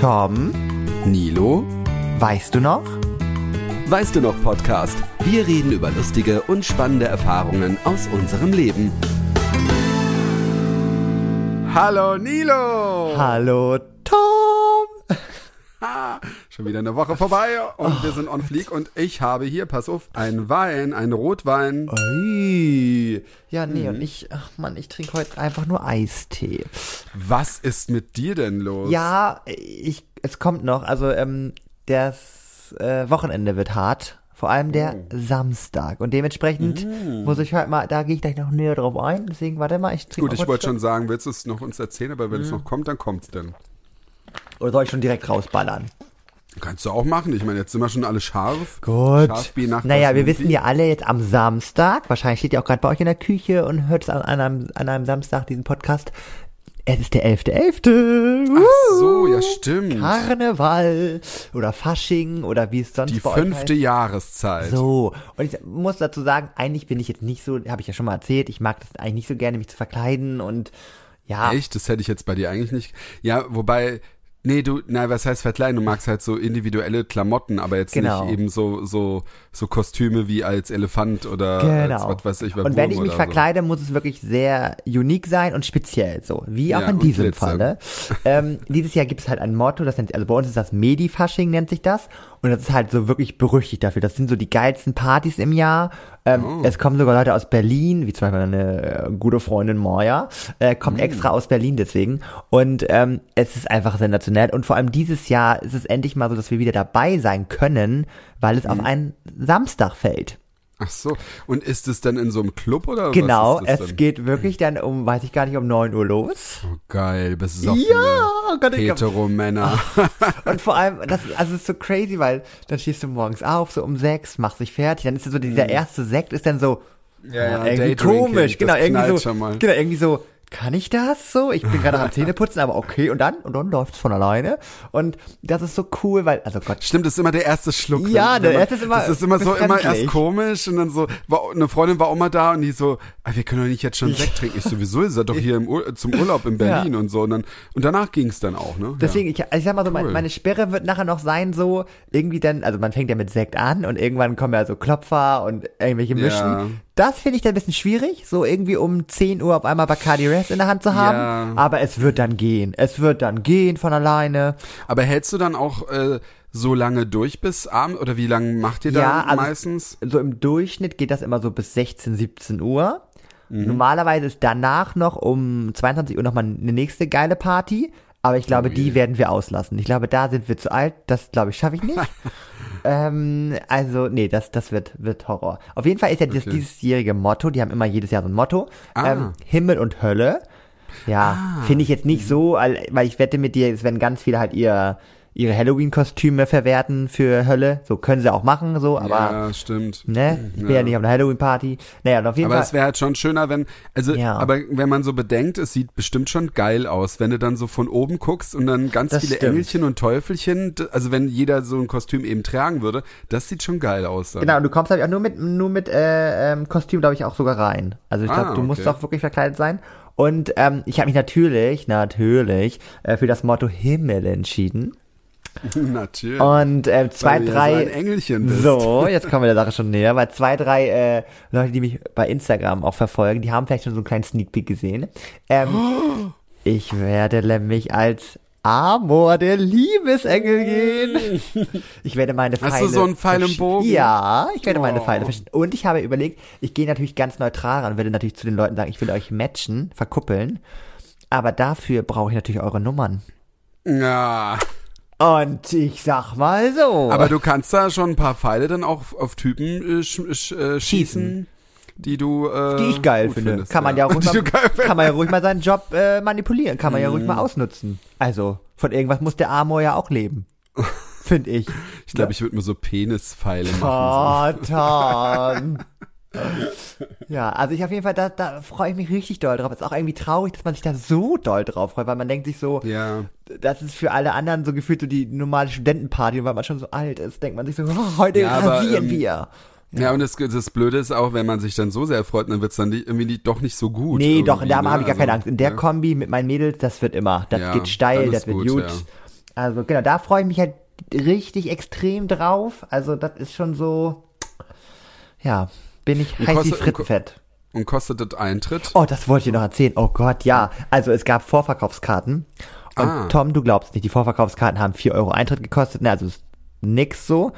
Tom, Nilo, weißt du noch? weißt du noch Podcast? Wir reden über lustige und spannende Erfahrungen aus unserem Leben. Hallo Nilo! Hallo Tom! Schon wieder eine Woche vorbei und wir sind on fleek und ich habe hier, pass auf, einen Wein, einen Rotwein. Ui. Ja, nee, Mhm. und ich, ach Mann, ich trinke heute einfach nur Eistee. Was ist mit dir denn los? Ja, ich, es kommt noch, also ähm, das äh, Wochenende wird hart. Vor allem der Oh. Samstag. Und dementsprechend Mhm. muss ich heute mal, da gehe ich gleich noch näher drauf ein. Deswegen, warte mal, ich trinke Gut, ich wollte schon sagen, willst du es noch uns erzählen, aber wenn es Mhm. noch kommt, dann kommt's denn. Oder soll ich schon direkt rausballern? Kannst du auch machen. Ich meine, jetzt sind wir schon alle scharf. Gut. Scharf wie nach Naja, wir wissen ja alle jetzt am Samstag, wahrscheinlich steht ihr auch gerade bei euch in der Küche und hört es an, an, einem, an einem Samstag diesen Podcast. Es ist der 11.11. Ach so, ja stimmt. Karneval oder Fasching oder wie es sonst Die bei fünfte heißt. Jahreszeit. So, und ich muss dazu sagen, eigentlich bin ich jetzt nicht so, habe ich ja schon mal erzählt, ich mag das eigentlich nicht so gerne, mich zu verkleiden und ja. Echt? Das hätte ich jetzt bei dir eigentlich nicht. Ja, wobei, nee, du, na, was heißt verkleiden? Du magst halt so individuelle Klamotten, aber jetzt Genau. nicht eben so, so, so Kostüme wie als Elefant oder Genau. als was weiß ich, was und wenn ich mich verkleide, muss es wirklich sehr unique sein und speziell so. Wie auch Ja, in diesem glitzern. Falle. ähm, dieses Jahr gibt es halt ein Motto, das nennt, also bei uns ist das Medi-Fasching, nennt sich das. Und das ist halt so wirklich berüchtigt dafür. Das sind so die geilsten Partys im Jahr. Ähm, Oh. Es kommen sogar Leute aus Berlin, wie zum Beispiel eine äh, gute Freundin Moja, äh, kommt Mm. extra aus Berlin deswegen. Und ähm, es ist einfach sensationell. Und vor allem dieses Jahr ist es endlich mal so, dass wir wieder dabei sein können, weil es Mm. auf einen Samstag fällt. Ach so. Und ist es dann in so einem Club oder Genau, was ist das es denn? geht wirklich dann um, weiß ich gar nicht, um 9 Uhr los. Oh, geil, besoffene Ja, oh Gott, Hetero-Männer. und vor allem, das, also es ist so crazy, weil dann stehst du morgens auf, so um sechs, machst dich fertig, dann ist so dieser erste Sekt ist dann so, Mhm. Ja, ja, irgendwie komisch, das genau, irgendwie so, schon mal. genau, irgendwie so, kann ich das so? Ich bin gerade am Zähneputzen, aber okay, und dann, und dann läuft's von alleine. Und das ist so cool, weil, also Gott, Stimmt, das ist immer der erste Schluck. Ja, der erste ist immer Das ist immer so, immer erst komisch und dann so, war, eine Freundin war auch mal da und die so, ah, wir können doch nicht jetzt schon Sekt trinken. Ich sowieso, ihr seid doch hier im Ur zum Urlaub in Berlin und so. Und, dann, und danach ging's dann auch, ne? Deswegen, ich, ich sag mal so, Cool. meine Sperre wird nachher noch sein, so irgendwie dann, also man fängt ja mit Sekt an und irgendwann kommen ja so Klopfer und irgendwelche Mischen. Ja. Das finde ich dann ein bisschen schwierig, so irgendwie um 10 Uhr auf einmal Bacardi Res in der Hand zu haben. Ja. Aber es wird dann gehen. Es wird dann gehen von alleine. Aber hältst du dann auch äh, so lange durch bis Abend? Oder wie lange macht ihr Ja, also- meistens? So im Durchschnitt geht das immer so bis 16, 17 Uhr. Mhm. Normalerweise ist danach noch um 22 Uhr nochmal eine nächste geile Party. Aber ich glaube, Oh die werden wir auslassen. Ich glaube, da sind wir zu alt. Das, glaube ich, schaffe ich nicht. ähm, also, nee, das, das wird, wird Horror. Auf jeden Fall ist ja das Okay. diesjährige Motto, die haben immer jedes Jahr so ein Motto. Ah. Ähm, Himmel und Hölle. Ja, finde ich jetzt nicht so, weil ich wette mit dir, es werden ganz viele halt ihr, ihre Halloween-Kostüme verwerten für Hölle. So können sie auch machen, so, aber, ja, stimmt. ne, ich bin ja nicht auf einer Halloween-Party. Naja, und auf jeden Aber Fall. es wäre halt schon schöner, wenn, also, Ja. aber wenn man so bedenkt, es sieht bestimmt schon geil aus, wenn du dann so von oben guckst und dann ganz Das viele stimmt. Engelchen und Teufelchen, also wenn jeder so ein Kostüm eben tragen würde, das sieht schon geil aus dann. Genau, und du kommst halt auch nur mit, nur mit äh, ähm, Kostüm, glaube ich, auch sogar rein. Also ich glaube, Ah, du musst okay. auch wirklich verkleidet sein. Und ähm, ich habe mich natürlich, natürlich, äh, für das Motto Himmel entschieden. Natürlich. Und äh, zwei, drei. so ein Engelchen bist. So, jetzt kommen wir der Sache schon näher, weil zwei, drei äh, Leute, die mich bei Instagram auch verfolgen, die haben vielleicht schon so einen kleinen Sneak Peek gesehen. Ähm, ich werde nämlich als Amor der Liebesengel gehen. Ich werde meine Pfeile. Hast du so einen Pfeil im Bogen? Ja, ich werde meine Oh. Pfeile versch- Und ich habe überlegt, ich gehe natürlich ganz neutral ran und werde natürlich zu den Leuten sagen, ich will euch matchen, verkuppeln. Aber dafür brauche ich natürlich eure Nummern. Ja. Und ich sag mal so. Aber du kannst da schon ein paar Pfeile dann auch auf Typen äh, sch, sch, äh, schießen, die du äh, die ich geil finde. findest, kann man ja, ruhig Die mal, kann man ja ruhig mal seinen Job äh, manipulieren, kann man ja ruhig Mhm. mal ausnutzen. Also, von irgendwas muss der Amor ja auch leben. Finde ich. Ich glaube, ich würde mir so Penispfeile machen. Oh, Tom. ja, also ich auf jeden Fall, da, da freue ich mich richtig doll drauf. Ist auch irgendwie traurig, dass man sich da so doll drauf freut, weil man denkt sich so. Ja. das ist für alle anderen so gefühlt so die normale Studentenparty und weil man schon so alt ist, denkt man sich so, oh, heute Ja, aber, rasieren ähm, wir. Ja, und das, das Blöde ist auch, wenn man sich dann so sehr freut, dann wird's dann nicht, irgendwie nicht, doch nicht so gut. Nee, doch, da ne? habe ich gar keine Also, Angst. In der ja. Kombi mit meinen Mädels, das wird immer. Das Ja, geht steil, das wird gut, gut. ja. Also genau, da freue ich mich halt richtig extrem drauf. Also das ist schon so, ja, bin ich heiß wie Frittenfett. Und kostet das Eintritt? Oh, das wollte ich noch erzählen. Oh Gott, ja. Also es gab Vorverkaufskarten. Und Ah. Tom, du glaubst nicht, die Vorverkaufskarten haben 4 Euro Eintritt gekostet. Ne, also ist nix so.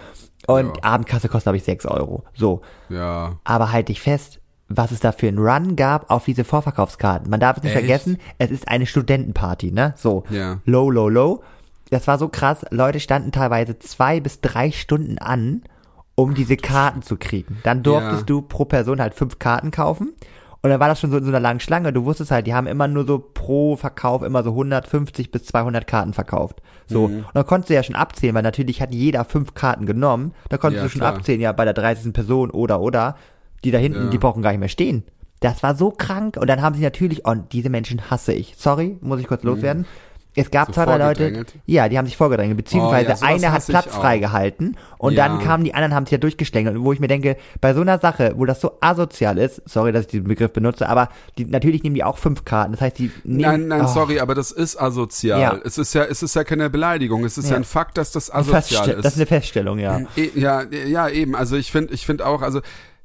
Und Ja. Abendkasse kostet, glaube ich, 6 Euro. So. Ja. Aber halt dich fest, was es da für einen Run gab auf diese Vorverkaufskarten. Man darf es nicht Echt? vergessen, es ist eine Studentenparty, ne? So. Ja. Low, low, low. Das war so krass. Leute standen teilweise zwei bis drei Stunden an, um diese Karten zu kriegen. Dann durftest Ja. du pro Person halt fünf Karten kaufen. Und dann war das schon so in so einer langen Schlange. Du wusstest halt, die haben immer nur so pro Verkauf immer so 150 bis 200 Karten verkauft. So. Mhm. Und dann konntest du ja schon abzählen, weil natürlich hat jeder fünf Karten genommen. Da konntest Ja, du schon klar. abzählen, ja, bei der 30. Person oder, oder. Die da hinten, Ja. die brauchen gar nicht mehr stehen. Das war so krank. Und dann haben sie natürlich, und diese Menschen hasse ich. Sorry, muss ich kurz loswerden. Es gab. So zwei, drei Leute, ja, die haben sich vorgedrängt, beziehungsweise Oh, ja, einer hat Platz freigehalten und Ja. dann kamen die anderen, haben sich ja durchgeschlängelt, wo ich mir denke, bei so einer Sache, wo das so asozial ist, sorry, dass ich diesen Begriff benutze, aber die, natürlich nehmen die auch fünf Karten, das heißt, die nehmen, Nein, nein, Oh, sorry, aber das ist asozial. Ja. Es ist ja, es ist ja keine Beleidigung. Es ist ja, Ja. ein Fakt, dass das asozial ist. das ist eine Feststellung, ja. E- Ja, ja, eben. Also ich finde, ich finde auch, also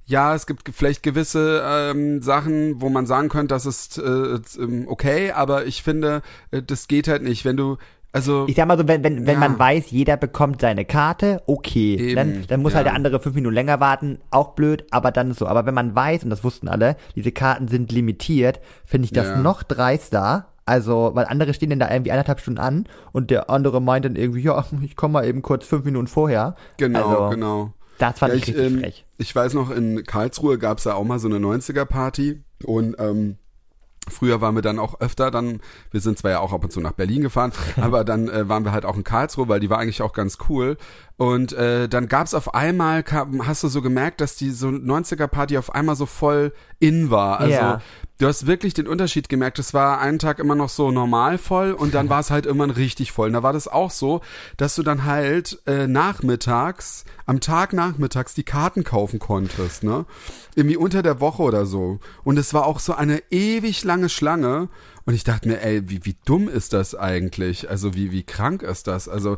ja, es gibt vielleicht gewisse ähm, Sachen, wo man sagen könnte, das ist äh, ähm, okay, aber ich finde, äh, das geht halt nicht, wenn du, also Ich sag mal so, wenn, wenn, wenn Ja. man weiß, jeder bekommt seine Karte, okay. Eben, dann, dann muss ja. halt der andere fünf Minuten länger warten, auch blöd, aber dann ist so. Aber wenn man weiß, und das wussten alle, diese Karten sind limitiert, finde ich das Ja. noch dreister. Also, weil andere stehen dann da irgendwie eineinhalb Stunden an und der andere meint dann irgendwie, ja, ich komme mal eben kurz fünf Minuten vorher. genau, also, genau. Das fand Ja, ich, richtig ähm, frech. Ich weiß noch, in Karlsruhe gab's ja auch mal so eine 90er-Party und ähm, Früher waren wir dann auch öfter dann, wir sind zwar ja auch ab und zu nach Berlin gefahren, aber dann äh, waren wir halt auch in Karlsruhe, weil die war eigentlich auch ganz cool. Und äh, dann gab's auf einmal, kam, hast du so gemerkt, dass die so 90er-Party auf einmal so voll in war. Also Ja. Du hast wirklich den Unterschied gemerkt. Es war einen Tag immer noch so normal voll und dann war es halt irgendwann richtig voll. Und da war das auch so, dass du dann halt äh, nachmittags, am Tag nachmittags die Karten kaufen konntest, ne? Irgendwie unter der Woche oder so. Und es war auch so eine ewig lange Schlange. Und ich dachte mir, ey, wie, wie dumm ist das eigentlich? Also wie, wie krank ist das? Also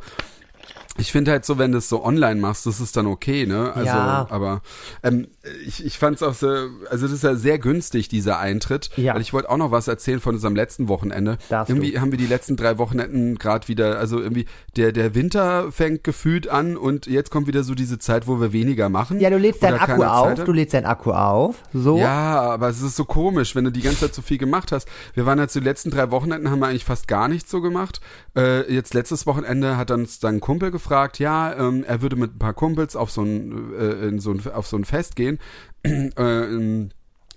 ich finde halt so, wenn du es so online machst, das ist dann okay, ne? Also, Ja. aber ähm, ich, ich fand es auch so, also das ist ja sehr günstig, dieser Eintritt. Ja. Weil ich wollte auch noch was erzählen von unserem letzten Wochenende. Darfst irgendwie haben wir die letzten drei Wochenenden gerade wieder, also irgendwie, der, der Winter fängt gefühlt an und jetzt kommt wieder so diese Zeit, wo wir weniger machen. Ja, du lädst deinen Akku auf, du lädst deinen Akku auf, so. Ja, aber es ist so komisch, wenn du die ganze Zeit so viel gemacht hast. Wir waren jetzt die letzten drei Wochenenden, haben wir eigentlich fast gar nichts so gemacht. Äh, jetzt letztes Wochenende hat uns dann ein Kumpel gefragt, ja, ähm, er würde mit ein paar Kumpels auf so ein, äh, in so ein, auf so ein Fest gehen, äh,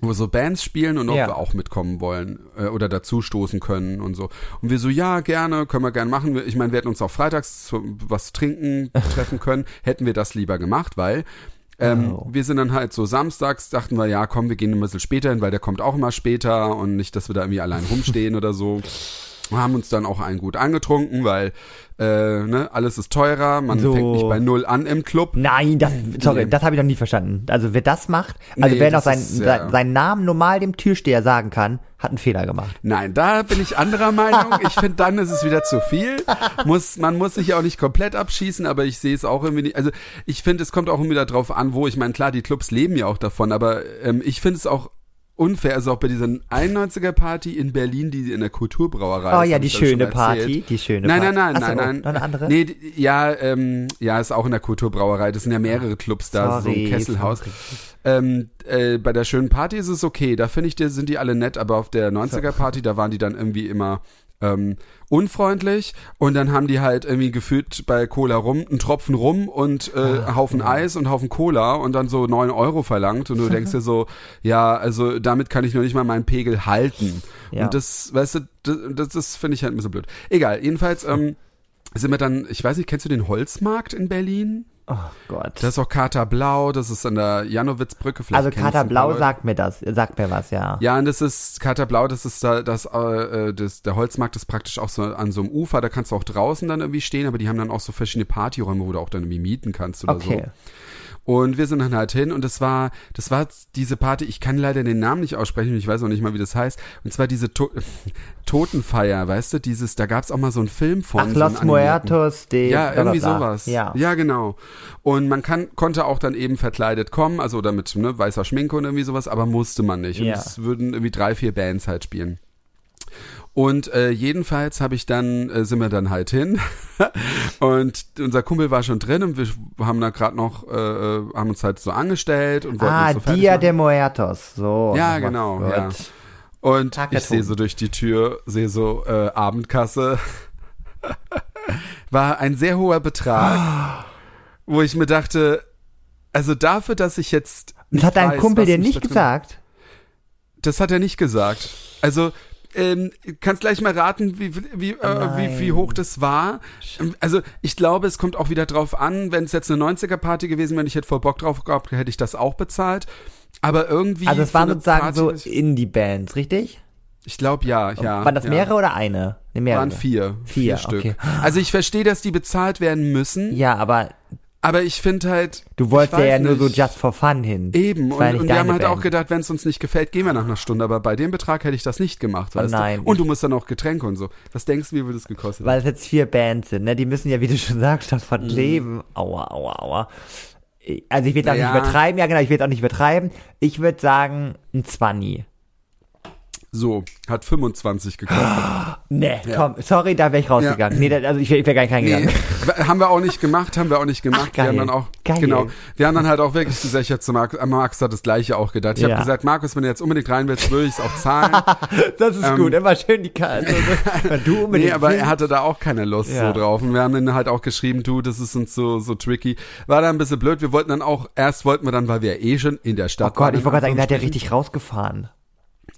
wo so Bands spielen und ob Ja. wir auch mitkommen wollen äh, oder dazu stoßen können und so. Und wir so, ja, gerne, können wir gerne machen. Ich meine, wir hätten uns auch freitags zu, was zu trinken treffen können, hätten wir das lieber gemacht, weil ähm, Oh. wir sind dann halt so samstags, dachten wir, ja, komm, wir gehen ein bisschen später hin, weil der kommt auch immer später und nicht, dass wir da irgendwie allein rumstehen oder so. Wir haben uns dann auch einen gut angetrunken, weil äh, ne, alles ist teurer, man So. fängt nicht bei null an im Club. Nein, das, sorry, Nee. das habe ich noch nie verstanden. Also wer das macht, also Nee, wer noch das sein, ist, ja. sein, seinen Namen normal dem Türsteher sagen kann, hat einen Fehler gemacht. Nein, da bin ich anderer Meinung. Ich finde, dann ist es wieder zu viel. Muss, man muss sich ja auch nicht komplett abschießen, aber ich sehe es auch irgendwie nicht. Also ich finde, es kommt auch immer darauf an, wo. Ich meine, klar, die Clubs leben ja auch davon, aber ähm, ich finde es auch unfair, also auch bei dieser 91er-Party in Berlin, die in der Kulturbrauerei Oh ja, die schöne. Party, die schöne Nein, Party. nein, nein, Ach so, nein, nein. Noch eine andere? Nee, ja, ähm, ja, ist auch in der Kulturbrauerei. Das sind ja mehrere Clubs da, so Sorry, ein Kesselhaus. Ähm, äh, bei der schönen Party ist es okay, da finde ich, sind die alle nett, aber auf der 90er Party, da waren die dann irgendwie immer ähm, unfreundlich und dann haben die halt irgendwie gefühlt bei Cola rum einen Tropfen rum und äh, Ah, Haufen Eis und Haufen Cola und dann so neun Euro verlangt und du denkst dir so, ja, also damit kann ich noch nicht mal meinen Pegel halten. Ja. Und das, weißt du, das, das, das finde ich halt ein bisschen blöd. Egal, jedenfalls ähm, sind wir dann, ich weiß nicht, kennst du den Holzmarkt in Berlin? Oh Gott. Das ist auch Kater Blau, das ist an der Janowitzbrücke. Vielleicht also Kater Blau sagt mir das, sagt mir was, ja. Ja, und das ist Kater Blau, das ist da, das, äh, das, der Holzmarkt ist praktisch auch so an so einem Ufer, da kannst du auch draußen dann irgendwie stehen, aber die haben dann auch so verschiedene Partyräume, wo du auch dann irgendwie mieten kannst oder Okay. so. Und wir sind dann halt hin und das war, das war diese Party, ich kann leider den Namen nicht aussprechen, ich weiß auch nicht mal, wie das heißt. Und zwar diese to Totenfeier, weißt du, dieses, da gab's auch mal so einen Film von. Ach, so Los. Muertos de... Ja, irgendwie bla, bla, bla. sowas. Ja. ja, genau. Und man kann, konnte auch dann eben verkleidet kommen, also oder mit ne, weißer Schminke und irgendwie sowas, aber musste man nicht. Und Ja. es würden irgendwie drei, vier Bands halt spielen. Und äh, jedenfalls habe ich dann, äh, sind wir dann halt hin und unser Kumpel war schon drin und wir haben da gerade noch, äh, äh, haben uns halt so angestellt und wollten Ah, uns so fertig Dia machen. de Muertos. So. Ja, genau, ja. Und Tag ich sehe so durch die Tür, sehe so äh, Abendkasse. War ein sehr hoher Betrag, wo ich mir dachte, also dafür, dass ich jetzt. Das hat dein weiß, Kumpel dir nicht gesagt? Das hat er nicht gesagt. Also, ähm, kannst gleich mal raten, wie, wie, äh, wie, wie hoch das war. Ähm, Also, ich glaube, es kommt auch wieder drauf an, wenn es jetzt eine 90er-Party gewesen wäre, ich hätte voll Bock drauf gehabt, hätte ich das auch bezahlt. Aber irgendwie. Also es waren sozusagen Party, so Indie-Bands, richtig? Ich glaube, ja, ja. Waren das ja. mehrere oder eine? Ne, mehrere. Waren vier. Vier, Stück. okay. Also ich verstehe, dass die bezahlt werden müssen, Ja, aber aber ich finde halt. du wolltest ja, ja nur so just for fun hin. Eben, und, ja und wir haben halt auch Band. gedacht, wenn es uns nicht gefällt, gehen wir nach einer Stunde, aber bei dem Betrag hätte ich das nicht gemacht, weißt Oh nein. du? Und du musst dann auch Getränke und so. Was denkst du, wie würde das gekostet Weil es jetzt vier Bands sind, ne? Die müssen ja, wie du schon sagst, davon Mhm. leben. Aua, aua, aua. Also ich will auch Naja. nicht übertreiben, ja genau, ich will auch nicht übertreiben. Ich würde sagen, ein Zwanni. So, hat 25 gekostet. Nee, Ja. komm, sorry, da wäre ich rausgegangen. Nee, da, also ich wäre ich wär gar nicht Nee, reingegangen. haben wir auch nicht gemacht, haben wir auch nicht gemacht. Ach, geil. Wir haben dann auch, Geil. genau, wir haben dann halt auch wirklich gesichert zu Markus. Markus hat das Gleiche auch gedacht. Ich Ja. habe gesagt, Markus, wenn du jetzt unbedingt rein willst, würde ich es auch zahlen. Das ist Ähm, gut, immer schön die Karte. Wenn du unbedingt Nee, aber willst. er hatte da auch keine Lust Ja. so drauf. Und wir haben dann halt auch geschrieben, du, das ist uns so, so tricky. War da ein bisschen blöd. Wir wollten dann auch, erst wollten wir dann, weil wir eh schon in der Oh Stadt Gott, waren, ich wollte gerade sagen, da hat er richtig rausgefahren.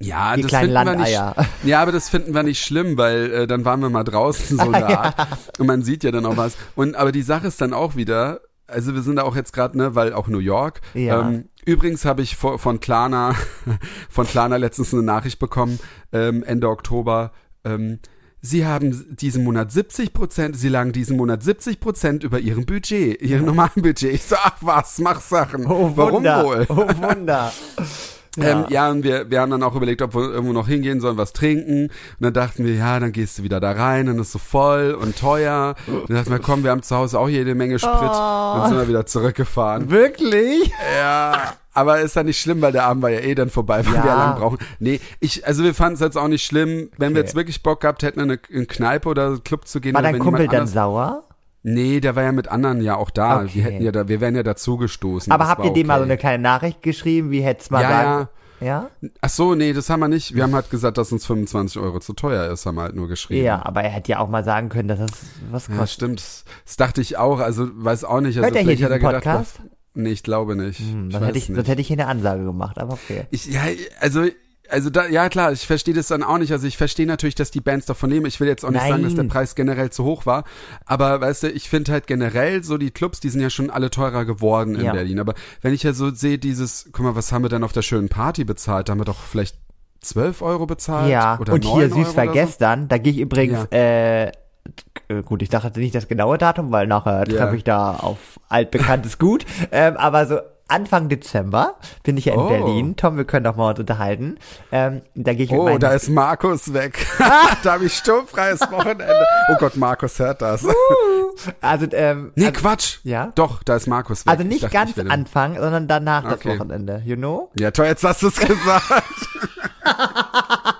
Ja, Die das kleinen finden wir nicht. Landeier. Ja, aber das finden wir nicht schlimm, weil äh, dann waren wir mal draußen so eine Art und man sieht ja dann auch was. Und aber die Sache ist dann auch wieder, also wir sind da auch jetzt gerade, ne, weil auch New York. Ja. Ähm, übrigens habe ich vor, von Klarna von Klarna letztens eine Nachricht bekommen ähm, Ende Oktober. Ähm, Sie haben diesen Monat 70 Prozent, Sie lagen diesen Monat 70 Prozent über Ihrem Budget, Ihrem normalen Budget. Ich so, ach was, mach Sachen. Oh, Warum Wunder. wohl? Oh, Wunder. Ja. Ähm, ja, und wir, wir haben dann auch überlegt, ob wir irgendwo noch hingehen sollen, was trinken. Und dann dachten wir, ja, dann gehst du wieder da rein, dann ist so voll und teuer. Und dann dachten wir, komm, wir haben zu Hause auch jede Menge Sprit. Oh. Dann sind wir wieder zurückgefahren. Wirklich? Ja, aber ist ja nicht schlimm, weil der Abend war ja eh dann vorbei, weil Ja. wir ja lang brauchen. Nee, ich, also wir fanden es jetzt auch nicht schlimm. Wenn wir Okay. jetzt wirklich Bock gehabt hätten, in eine, in Kneipe oder Club zu gehen. War dein Kumpel dann sauer? Nee, der war ja mit anderen ja auch da. Okay. Wir hätten ja da, wir wären ja dazugestoßen. Aber Das habt ihr dem mal so okay. eine kleine Nachricht geschrieben, wie hätt's mal Ja, sagen? Ja. Ach so, nee, das haben wir nicht. Wir haben halt gesagt, dass uns 25 Euro zu teuer ist, haben wir halt nur geschrieben. Ja, aber er hätte ja auch mal sagen können, dass das was Ja, kostet. stimmt. Das, das dachte ich auch. Also, weiß auch nicht. Also, Hört er hier vielleicht hat er gedacht, Podcast? was- nee, ich glaube nicht. Hm, ich weiß hätte ich, nicht. sonst hätte ich hier eine Ansage gemacht, aber okay. Ich, ja, also, also da, ja klar, ich verstehe das dann auch nicht. Also ich verstehe natürlich, dass die Bands davon leben. Ich will jetzt auch nicht sagen, dass der Nein. Preis generell zu hoch war. Aber weißt du, ich finde halt generell so die Clubs, die sind ja schon alle teurer geworden in Ja. Berlin. Aber wenn ich ja so sehe, dieses, guck mal, was haben wir denn auf der schönen Party bezahlt? Da haben wir doch vielleicht 12 Euro bezahlt? Ja, oder und 9 hier Euro süß war oder so? gestern, da gehe ich übrigens, äh, äh, gut, ich dachte nicht das genaue Datum, weil nachher Ja. treffe ich da auf altbekanntes Gut, ähm, aber so Anfang Dezember bin ich ja in Oh. Berlin. Tom, wir können doch mal uns unterhalten. Ähm, da gehe ich Oh, da ist Markus weg. da habe ich sturmfreies Wochenende. Oh Gott, Markus hört das. also, ähm, Nee, also, Quatsch. ja? Doch, da ist Markus weg. also Ich nicht dachte, ganz Anfang, sondern danach Okay. das Wochenende, you know? Ja, toll, jetzt hast du es gesagt.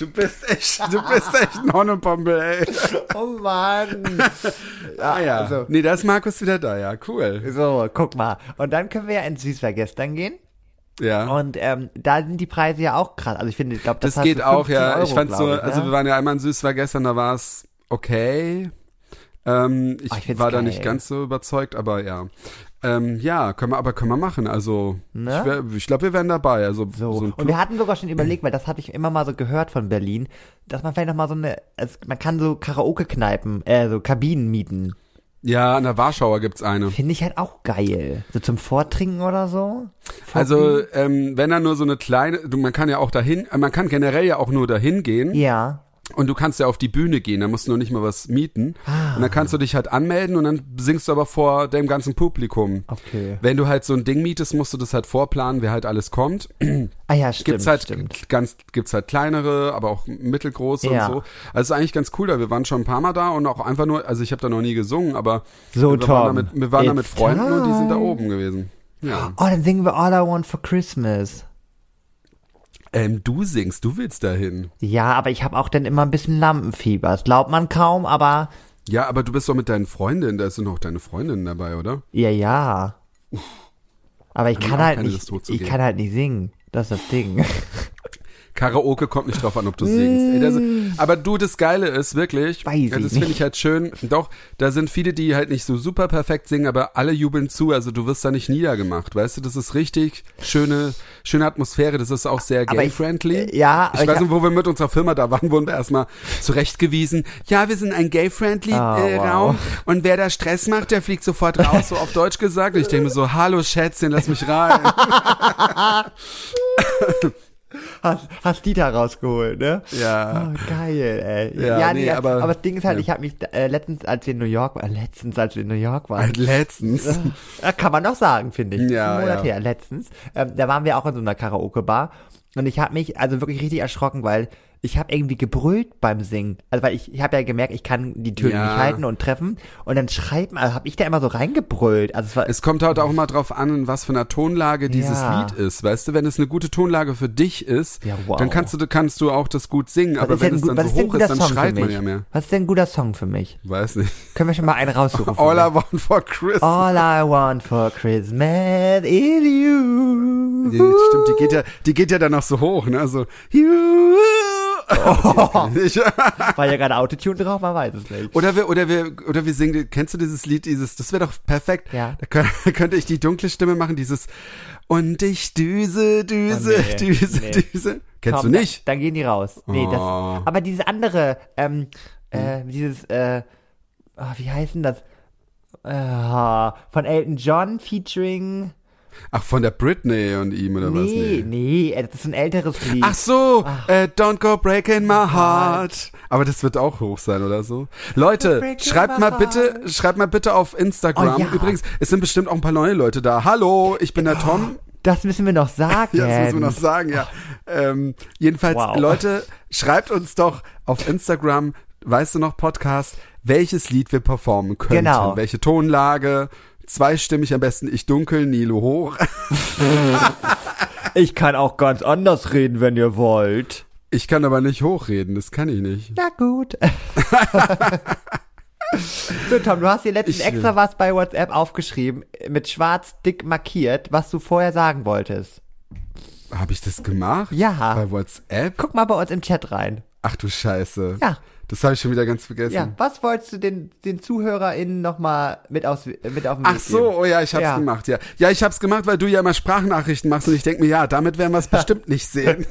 du bist echt, du bist echt ein Honnepompel, ey. Oh Mann. Ah ja. also- nee, da ist Markus wieder da, ja, cool. So, guck mal. Und dann können wir ja ins Süß war gestern gehen. Ja. Und ähm, da sind die Preise ja auch krass. Also ich finde, ich glaube, das, das geht auch, 15 ja. Euro, ich fand so, ich, also ne? wir waren ja einmal in Süß war gestern, da war es okay. Ähm, ich, Oh, ich war da geil. nicht ganz so überzeugt, aber ja. Ähm, ja, können wir, aber können wir machen. Also, Ne? ich, ich glaube, wir wären dabei. Also, So. so und wir hatten sogar schon überlegt, weil das hatte ich immer mal so gehört von Berlin, dass man vielleicht noch mal so eine, also man kann so Karaoke-Kneipen, äh, so Kabinen mieten. ja, an der Warschauer gibt's eine. Finde ich halt auch geil. So zum Vortrinken oder so. Also, ähm, wenn da nur so eine kleine, du, man kann ja auch dahin, äh, man kann generell ja auch nur dahin gehen Ja. Und du kannst ja auf die Bühne gehen, da musst du noch nicht mal was mieten. Ah. Und dann kannst du dich halt anmelden und dann singst du aber vor dem ganzen Publikum. Okay. Wenn du halt so ein Ding mietest, musst du das halt vorplanen, wer halt alles kommt. Ah ja, stimmt, Gibt's halt stimmt. ganz, gibt's halt kleinere, aber auch mittelgroße Ja. und so. Also ist eigentlich ganz cool da. Wir waren schon ein paar Mal da und auch einfach nur, also ich habe da noch nie gesungen, aber So, wir waren, da Tom, mit, wir waren da mit Freunden und die sind da time. oben gewesen. Ja. Oh, dann singen wir All I Want for Christmas. Ähm, du singst, du willst dahin. Ja, aber ich habe auch dann immer ein bisschen Lampenfieber. Das glaubt man kaum, aber Ja, aber du bist doch mit deinen Freundinnen, da sind auch deine Freundinnen dabei, oder? ja, ja. Aber ich kann auch halt nicht, ich gehen? kann halt nicht singen. Das ist das Ding. Karaoke kommt nicht drauf an, ob du singst. Ey, das, aber du, das Geile ist wirklich, Weiß das finde ich halt schön. Doch, da sind viele, die halt nicht so super perfekt singen, aber alle jubeln zu. Also du wirst da nicht niedergemacht, weißt du? Das ist richtig schöne, schöne Atmosphäre. Das ist auch sehr gay-friendly. äh, ja, ich weiß ich- nicht, wo wir mit unserer Firma da waren, wurden wir erstmal zurechtgewiesen. Ja, wir sind ein gay-friendly Ah, äh, wow. Raum und wer da Stress macht, der fliegt sofort raus, so auf Deutsch gesagt. Und ich denke mir so, hallo Schätzchen, lass mich rein. Hast, hast Dieter rausgeholt, ne? Ja. Oh, geil, ey. Ja, nee, nee, aber- aber, das Ding ist halt, ja. ich habe mich äh, letztens, als wir in New York waren, letztens, als wir in New York waren, Halt letztens. Ja, kann man doch sagen, finde ich. Ja, Ein Monat ja. her, letztens. Ähm, da waren wir auch in so einer Karaoke-Bar. Und ich habe mich also wirklich richtig erschrocken, weil ich habe irgendwie gebrüllt beim Singen. Also weil ich, ich habe ja gemerkt, ich kann die Töne Ja. nicht halten und treffen. Und dann schreibt man, also habe ich da immer so reingebrüllt. Also es war, Es kommt halt auch immer drauf an, in was für einer Tonlage dieses Ja. Lied ist. Weißt du, wenn es eine gute Tonlage für dich ist, Ja, wow. dann kannst du, kannst du auch das gut singen. was aber wenn es gut- dann was so hoch ist, dann Song schreit man ja mehr. Was ist denn ein guter Song für mich? Weiß nicht. Können wir schon mal einen raussuchen? All? I want for Christmas. All I want for Christmas is you. Die, stimmt, die geht ja, die geht ja dann noch so hoch, ne? So, you. Oh. War ja gerade Autotune drauf, man weiß es nicht. Oder wir, oder wir, oder wir singen, kennst du dieses Lied, dieses, das wäre doch perfekt. Ja. Da kö- könnte ich die dunkle Stimme machen, dieses, und ich düse, düse, Oh, nee, düse, nee. düse. Kennst Komm, du nicht? Dann, dann gehen die raus. Nee, Oh. das, aber dieses andere, ähm, äh, dieses, äh, ah, wie heißt denn das? Äh, von Elton John featuring. Ach, von der Britney und ihm oder was? Nee, nee, äh, das ist ein älteres Lied. Ach so, äh, Don't Go Breaking My Heart. Aber das wird auch hoch sein oder so. Leute, schreibt mal bitte, schreibt mal bitte auf Instagram. Oh ja. Übrigens, es sind bestimmt auch ein paar neue Leute da. Hallo, ich bin der Tom. Das müssen wir noch sagen. Ja, das müssen wir noch sagen, ja. Ähm, jedenfalls, Wow. Leute, schreibt uns doch auf Instagram, weißt du noch, Podcast, welches Lied wir performen könnten. Genau. Welche Tonlage. Zweistimmig am besten ich dunkel, Nilo hoch. Ich kann auch ganz anders reden, wenn ihr wollt. Ich kann aber nicht hochreden, das kann ich nicht. Na gut. so, Tom, du hast dir letztens Ich, extra was bei WhatsApp aufgeschrieben, mit schwarz dick markiert, was du vorher sagen wolltest. Habe ich das gemacht? Ja. Bei WhatsApp? Guck mal bei uns im Chat rein. Ach du Scheiße. Ja. Das habe ich schon wieder ganz vergessen. Ja, was wolltest du den, den ZuhörerInnen nochmal mit, aus, mit auf den Ach Weg so, oh ja, ich hab's Ja. gemacht, ja. Ja, ich hab's gemacht, weil du ja immer Sprachnachrichten machst und ich denk mir, ja, damit werden wir es bestimmt nicht sehen.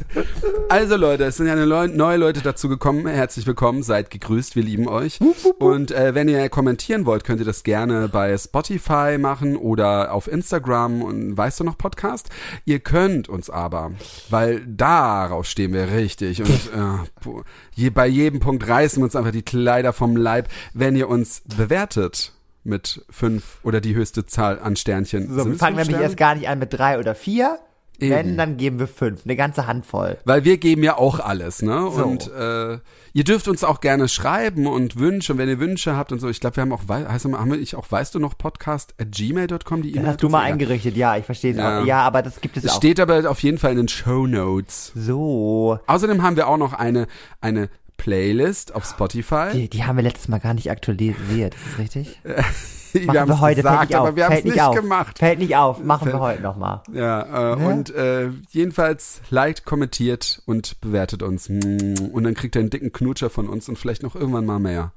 Also Leute, es sind ja neue Leute dazu gekommen. Herzlich willkommen, seid gegrüßt, wir lieben euch. Und äh, wenn ihr kommentieren wollt, könnt ihr das gerne bei Spotify machen oder auf Instagram und weißt du noch Podcast? Ihr könnt uns aber, weil darauf stehen wir richtig und äh, je, bei jedem Punkt reißen wir uns einfach die Kleider vom Leib, wenn ihr uns bewertet mit fünf oder die höchste Zahl an Sternchen. So, wir fangen fünf nämlich erst gar nicht an mit drei oder vier. Eben. Wenn, dann geben wir fünf. Eine ganze Handvoll. Weil wir geben ja auch alles, ne? So. Und äh, ihr dürft uns auch gerne schreiben und Wünsche, und wenn ihr Wünsche habt und so. Ich glaube, wir haben auch, heißt, haben wir nicht auch, weißt du noch, podcast at gmail.com, die Das E-Mail? hast du mal eingerichtet, ja, ich verstehe es Ja. auch. Ja, aber das gibt es Es auch. steht aber auf jeden Fall in den Show Notes. So. Außerdem haben wir auch noch eine, eine Playlist auf Spotify. Die, die haben wir letztes Mal gar nicht aktualisiert, ist das richtig? wir Machen haben wir es heute, gesagt, fällt nicht aber wir haben es fällt nicht auf. gemacht. Fällt nicht auf, machen wir heute nochmal. Ja, äh, Ne? und äh, jedenfalls liked, kommentiert und bewertet uns. Mm, Und dann kriegt ihr einen dicken Knutscher von uns und vielleicht noch irgendwann mal mehr.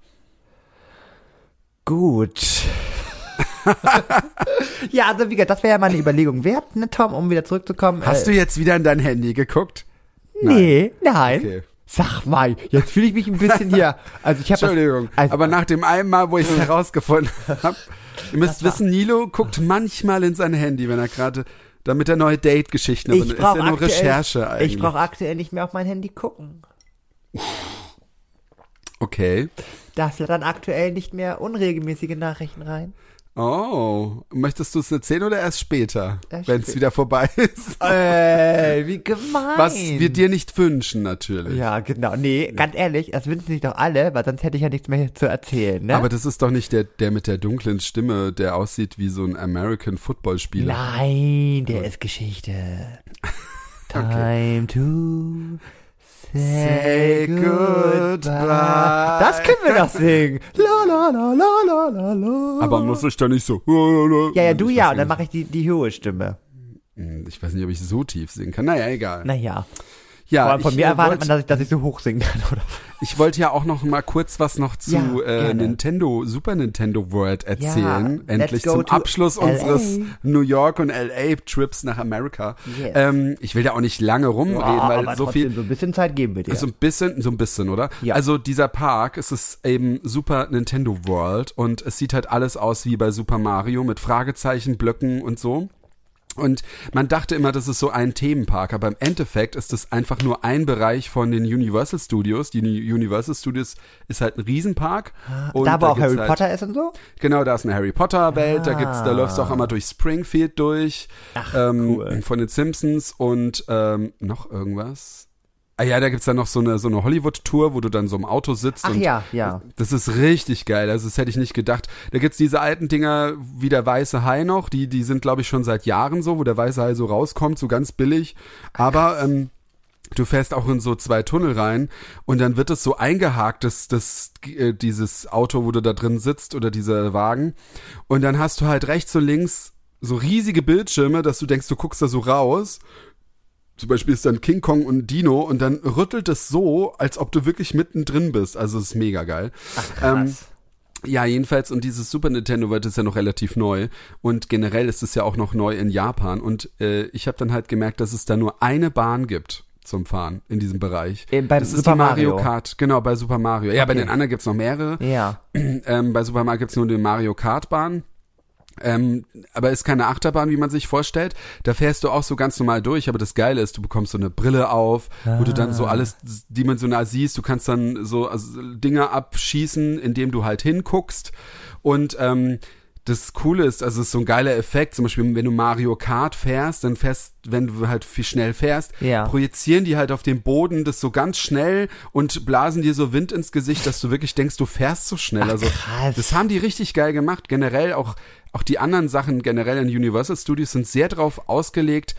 Gut. ja, also wie gesagt, das wäre ja mal eine Überlegung wert, ne, Tom, um wieder zurückzukommen. Hast äh, du jetzt wieder in dein Handy geguckt? Nee, nein. Okay. Sag mal, jetzt fühle ich mich ein bisschen hier. Also ich habe Entschuldigung, Also, aber nach dem einen Mal, wo ich es herausgefunden habe, ihr müsst wissen, Nilo guckt manchmal in sein Handy, wenn er gerade, damit er neue Date-Geschichten, aber ich das ist brauche ja nur aktuell, Recherche eigentlich. ich brauche aktuell nicht mehr auf mein Handy gucken. Okay. Da flattern aktuell nicht mehr unregelmäßige Nachrichten rein. Oh, möchtest du es erzählen oder erst später, wenn es wieder vorbei ist? Ey, wie gemein. Was wir dir nicht wünschen, natürlich. Ja, genau. Nee, ganz ehrlich, das wünschen sich doch alle, weil sonst hätte ich ja nichts mehr zu erzählen, ne? Aber das ist doch nicht der, der mit der dunklen Stimme, der aussieht wie so ein American Football Spieler. Nein, der ist Geschichte. Time to say goodbye. Das können wir doch singen. La la la la la la la. Aber muss ich da nicht so. ja, ja, du Ich ja, und dann mache ich die, die hohe Stimme. Hm, Ich weiß nicht, ob ich so tief singen kann. Naja, egal. Naja, Ja, aber von ich, mir äh, erwartet wollt- man, dass ich, dass ich so hoch singen kann, oder? Ich wollte ja auch noch mal kurz was noch zu Ja, äh. Nintendo, Super Nintendo World erzählen. Ja, Endlich zum Abschluss LA. unseres New York und LA Trips nach Amerika. Yes. Ähm, ich will da auch nicht lange rumreden, Boah, weil aber so viel, so ein bisschen Zeit geben wir dir. so ein bisschen, so ein bisschen, oder? Ja. Also dieser Park, es ist eben Super Nintendo World und es sieht halt alles aus wie bei Super Mario mit Fragezeichen, Blöcken und so. Und man dachte immer, das ist so ein Themenpark, aber im Endeffekt ist es einfach nur ein Bereich von den Universal Studios. Die Uni- Universal Studios ist halt ein Riesenpark. Und da, wo auch Harry halt, Potter ist und so? Genau, da ist eine Harry Potter Welt, da gibt's, da Ah. läufst du auch immer durch Springfield durch, ähm, cool. von den Simpsons und ähm, noch irgendwas. Ah ja, da gibt's dann noch so eine so eine Hollywood-Tour, wo du dann so im Auto sitzt Ach ja, ja. das ist richtig geil. Also das hätte ich nicht gedacht. Da gibt's diese alten Dinger wie der weiße Hai noch, die die sind glaube ich schon seit Jahren so, wo der weiße Hai so rauskommt, so ganz billig. Aber ähm, du fährst auch in so zwei Tunnel rein und dann wird es so eingehakt, das, das, äh, dieses Auto, wo du da drin sitzt oder dieser Wagen. Und dann hast du halt rechts und links so riesige Bildschirme, dass du denkst, du guckst da so raus. Zum Beispiel ist dann King Kong und Dino und dann rüttelt es so, als ob du wirklich mittendrin bist. Also es ist mega geil. Ähm, Krass. ja, jedenfalls, und dieses Super Nintendo World ist ja noch relativ neu. Und generell ist es ja auch noch neu in Japan. Und äh, ich habe dann halt gemerkt, dass es da nur eine Bahn gibt zum Fahren in diesem Bereich. Äh, beim das ist Super die Mario, Mario. Kart, genau, bei Super Mario. Ja, bei Okay. den anderen gibt's noch mehrere. ja. Ähm, bei Super Mario gibt's nur die Mario Kart Bahn. Ähm, aber ist keine Achterbahn, wie man sich vorstellt. Da fährst du auch so ganz normal durch, aber das Geile ist, du bekommst so eine Brille auf, wo du dann so alles dimensional siehst. Du kannst dann so also, Dinge abschießen, indem du halt hinguckst. Und ähm, das Coole ist, also es ist so ein geiler Effekt, zum Beispiel, wenn du Mario Kart fährst, dann fährst, wenn du halt viel schnell fährst, Ja. projizieren die halt auf den Boden das so ganz schnell und blasen dir so Wind ins Gesicht, dass du wirklich denkst, du fährst so schnell. also krass. das haben die richtig geil gemacht. Generell auch, auch die anderen Sachen generell in Universal Studios sind sehr darauf ausgelegt,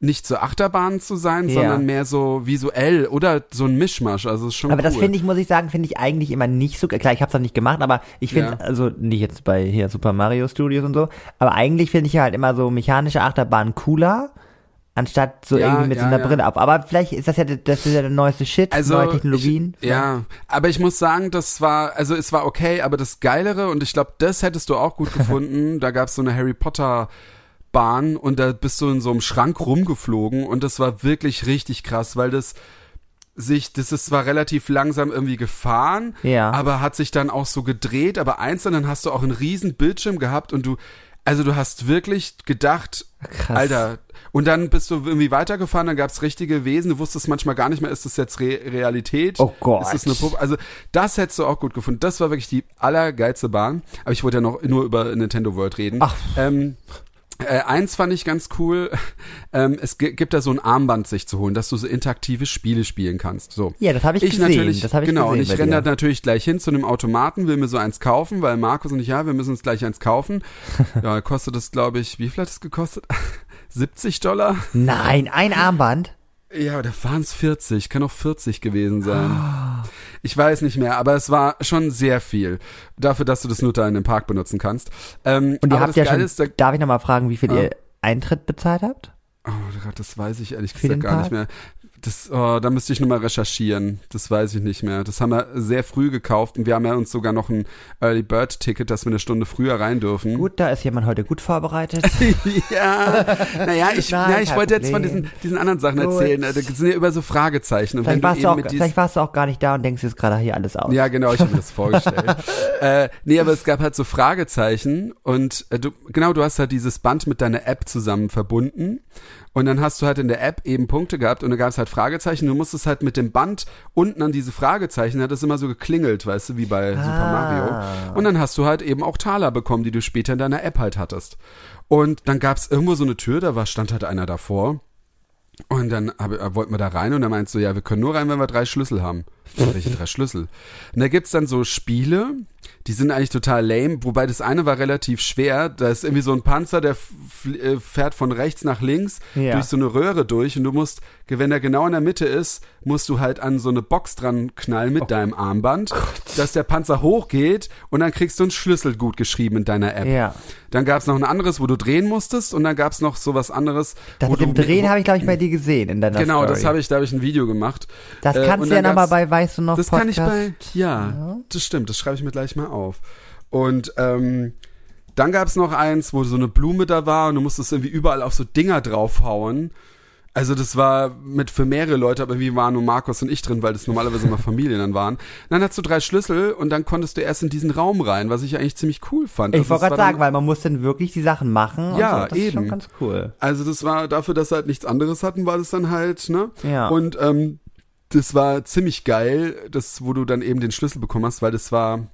nicht so Achterbahnen zu sein, Ja. sondern mehr so visuell oder so ein Mischmasch. Also ist schon Aber cool. das finde ich, muss ich sagen, finde ich eigentlich immer nicht so, klar, ich habe es noch nicht gemacht, aber ich finde, Ja. also nicht jetzt bei hier Super Mario Studios und so, aber eigentlich finde ich halt immer so mechanische Achterbahnen cooler, anstatt so Ja, irgendwie mit ja, so einer ja. Brille auf. Aber vielleicht ist das ja, das ist ja der neueste Shit, also neue Technologien. Ich, ja, aber ich muss sagen, das war, also es war okay, aber das Geilere und ich glaube, das hättest du auch gut gefunden. da gab es so eine Harry Potter Bahn und da bist du in so einem Schrank rumgeflogen und das war wirklich richtig krass, weil das sich, das ist zwar relativ langsam irgendwie gefahren, Ja. aber hat sich dann auch so gedreht, aber einzeln dann hast du auch einen riesen Bildschirm gehabt und du, also du hast wirklich gedacht, Krass. Alter, und dann bist du irgendwie weitergefahren, dann gab's richtige Wesen, du wusstest manchmal gar nicht mehr, ist das jetzt Re Realität? Oh Gott. Ist das eine Puppe? Also das hättest du auch gut gefunden. Das war wirklich die allergeilste Bahn. Aber ich wollte ja noch nur über Nintendo World reden. Ach. Ähm, äh, eins fand ich ganz cool. Ähm, es gi- gibt da so ein Armband sich zu holen, dass du so interaktive Spiele spielen kannst. So. Ja, das habe ich, gesehen. natürlich, das habe ich genau, gesehen und ich renne da natürlich gleich hin zu einem Automaten, will mir so eins kaufen, weil Markus und ich, ja, wir müssen uns gleich eins kaufen. ja, kostet das, glaube ich, wie viel hat es gekostet? 70 Dollar? Nein, ein Armband. Ja, da waren es 40, kann auch 40 gewesen sein. Ah. Ich weiß nicht mehr, aber es war schon sehr viel. Dafür, dass du das nur da in dem Park benutzen kannst. Ähm, Und ihr habt ja Geile schon, ist, da, darf ich nochmal fragen, wie viel Ah. ihr Eintritt bezahlt habt? oh Gott, das weiß ich ehrlich gesagt gar nicht Park? mehr. Das, oh, da müsste ich nochmal recherchieren. Das weiß ich nicht mehr. Das haben wir sehr früh gekauft und wir haben ja uns sogar noch ein Early Bird Ticket, dass wir eine Stunde früher rein dürfen. Gut, da ist jemand heute gut vorbereitet. ja, naja, ich, Nein, ja, ich wollte jetzt von diesen, diesen anderen Sachen Gut. erzählen. Da sind ja über so Fragezeichen. Und Vielleicht warst, du auch, vielleicht warst du auch gar nicht da und denkst jetzt gerade hier alles aus. Ja, genau, ich habe mir das vorgestellt. äh, nee, aber es gab halt so Fragezeichen und äh, du, genau, du hast halt dieses Band mit deiner App zusammen verbunden Und dann hast du halt in der App eben Punkte gehabt und da gab es halt Fragezeichen. Du musstest halt mit dem Band unten an diese Fragezeichen, hat das immer so geklingelt, weißt du, wie bei Super Mario. Und dann hast du halt eben auch Taler bekommen, die du später in deiner App halt hattest. Und dann gab es irgendwo so eine Tür, da war, stand halt einer davor. Und dann hab, äh, wollten wir da rein und er meint so, ja, wir können nur rein, wenn wir drei Schlüssel haben. Welche drei Schlüssel? Und da gibt's dann so Spiele, die sind eigentlich total lame, wobei das eine war relativ schwer. Da ist irgendwie so ein Panzer, der äh, fährt von rechts nach links Ja. durch so eine Röhre durch und du musst, wenn er genau in der Mitte ist, musst du halt an so eine Box dran knallen Oh mit deinem Armband, dass der Panzer hochgeht und dann kriegst du einen Schlüssel gut geschrieben in deiner App. Ja. Dann gab's noch ein anderes, wo du drehen musstest und dann gab's noch so was anderes, Das mit dem Drehen habe ich, glaube ich, bei dir gesehen in deiner Genau, Story. das habe ich, da habe ich ein Video gemacht. Das Äh, kannst du ja nochmal bei Weißt du noch Das kann ich bei, Podcast. ja, das stimmt, das schreibe ich mir gleich mal auf. Und ähm, dann gab es noch eins, wo so eine Blume da war und du musstest irgendwie überall auf so Dinger draufhauen. Also das war mit für mehrere Leute, aber wie waren nur Markus und ich drin, weil das normalerweise immer Familien dann waren. Dann hast du drei Schlüssel und dann konntest du erst in diesen Raum rein, was ich eigentlich ziemlich cool fand. Ich Also wollte gerade sagen, weil man muss dann wirklich die Sachen machen. Ja, so. das ist schon eben. ganz cool. Also das war dafür, dass sie halt nichts anderes hatten, war das dann halt, ne? Ja. Und ähm, das war ziemlich geil, das, wo du dann eben den Schlüssel bekommen hast, weil das war,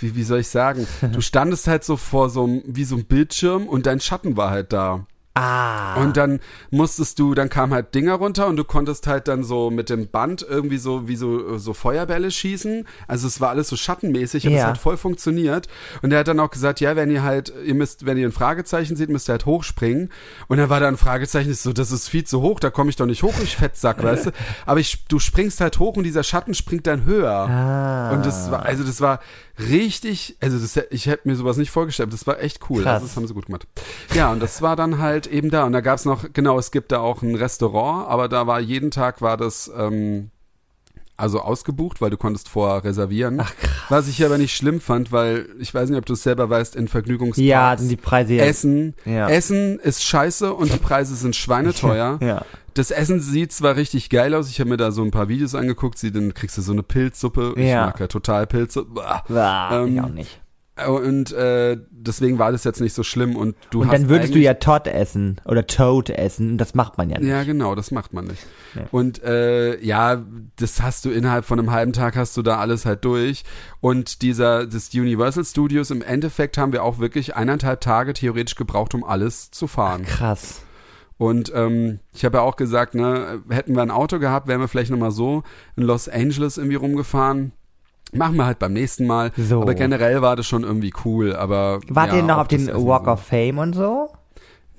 wie, wie soll ich sagen, du standest halt so vor so einem, wie so einem Bildschirm und dein Schatten war halt da. Ah. Und dann musstest du, dann kam halt Dinger runter und du konntest halt dann so mit dem Band irgendwie so wie so, so Feuerbälle schießen. Also es war alles so schattenmäßig, aber es Ja. hat voll funktioniert. Und er hat dann auch gesagt, ja, wenn ihr halt, ihr müsst, wenn ihr ein Fragezeichen seht, müsst ihr halt hochspringen. Und dann war da ein Fragezeichen, ist so, das ist viel zu hoch, da komme ich doch nicht hoch, ich Fettsack, weißt du. Aber ich, du springst halt hoch und dieser Schatten springt dann höher. Ah. Und das war, also das war richtig, also das, ich hätte mir sowas nicht vorgestellt, das war echt cool. Krass. Also das haben sie gut gemacht. Ja, und das war dann halt eben da. Und da gab's noch, genau, es gibt da auch ein Restaurant, aber da war jeden Tag war das, ähm, also ausgebucht, weil du konntest vorher reservieren. Ach, krass. Was ich aber nicht schlimm fand, weil ich weiß nicht, ob du es selber weißt, in Vergnügungsparks. ja, sind die Preise ja. Essen, Ja. Essen ist scheiße und die Preise sind schweineteuer. Ja. Das Essen sieht zwar richtig geil aus, ich habe mir da so ein paar Videos angeguckt, sie, dann kriegst du so eine Pilzsuppe. Ich Ja. mag ja total Pilze. Bah. Ah, ich Ähm, auch nicht. Und äh, deswegen war das jetzt nicht so schlimm und du Und hast dann würdest du ja Todd essen oder Toad essen. Das macht man ja nicht. Ja, genau, das macht man nicht. Ja. Und äh, ja, das hast du innerhalb von einem halben Tag hast du da alles halt durch. Und dieser, das Universal Studios, im Endeffekt haben wir auch wirklich eineinhalb Tage theoretisch gebraucht, um alles zu fahren. Krass. Und ähm, ich habe ja auch gesagt, ne, hätten wir ein Auto gehabt, wären wir vielleicht nochmal so in Los Angeles irgendwie rumgefahren. Machen wir halt beim nächsten Mal. So. Aber generell war das schon irgendwie cool. Aber Wart ja, ihr noch auf den Walk of Fame und so?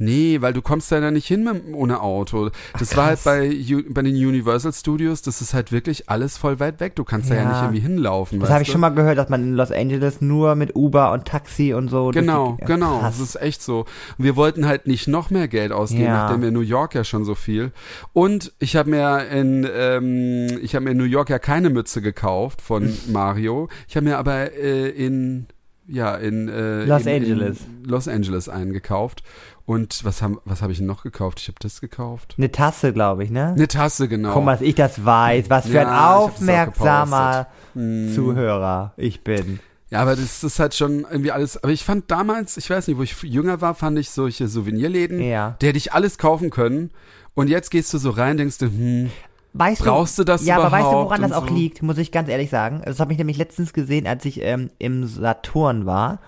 Nee, weil du kommst da ja nicht hin mit, ohne Auto. Das war halt bei, bei den Universal Studios, das ist halt wirklich alles voll weit weg. Du kannst da ja Ja. nicht irgendwie hinlaufen. Das habe ich schon mal gehört, dass man in Los Angeles nur mit Uber und Taxi und so. Genau, die- genau. Krass. Das ist echt so. Und wir wollten halt nicht noch mehr Geld ausgeben, Ja. nachdem wir in New York ja schon so viel. Und ich habe mir in ähm, ich habe mir in New York ja keine Mütze gekauft von Mario. Ich habe mir aber äh, in ja in äh, Los in, Angeles. in Los Angeles einen gekauft. Und was haben was habe ich denn noch gekauft? Ich habe das gekauft. Eine Tasse, glaube ich, ne? Eine Tasse, genau. Guck mal, dass ich das weiß. Was für Ja, ein aufmerksamer Hm. Zuhörer ich bin. Ja, aber das ist halt schon irgendwie alles. Aber ich fand damals, ich weiß nicht, wo ich jünger war, fand ich solche Souvenirläden, Ja. der hätte ich alles kaufen können. Und jetzt gehst du so rein, denkst du, hm, Weißt Brauchst du das Ja, aber weißt du, woran das auch so? liegt, muss ich ganz ehrlich sagen. Das habe ich nämlich letztens gesehen, als ich ähm, im Saturn war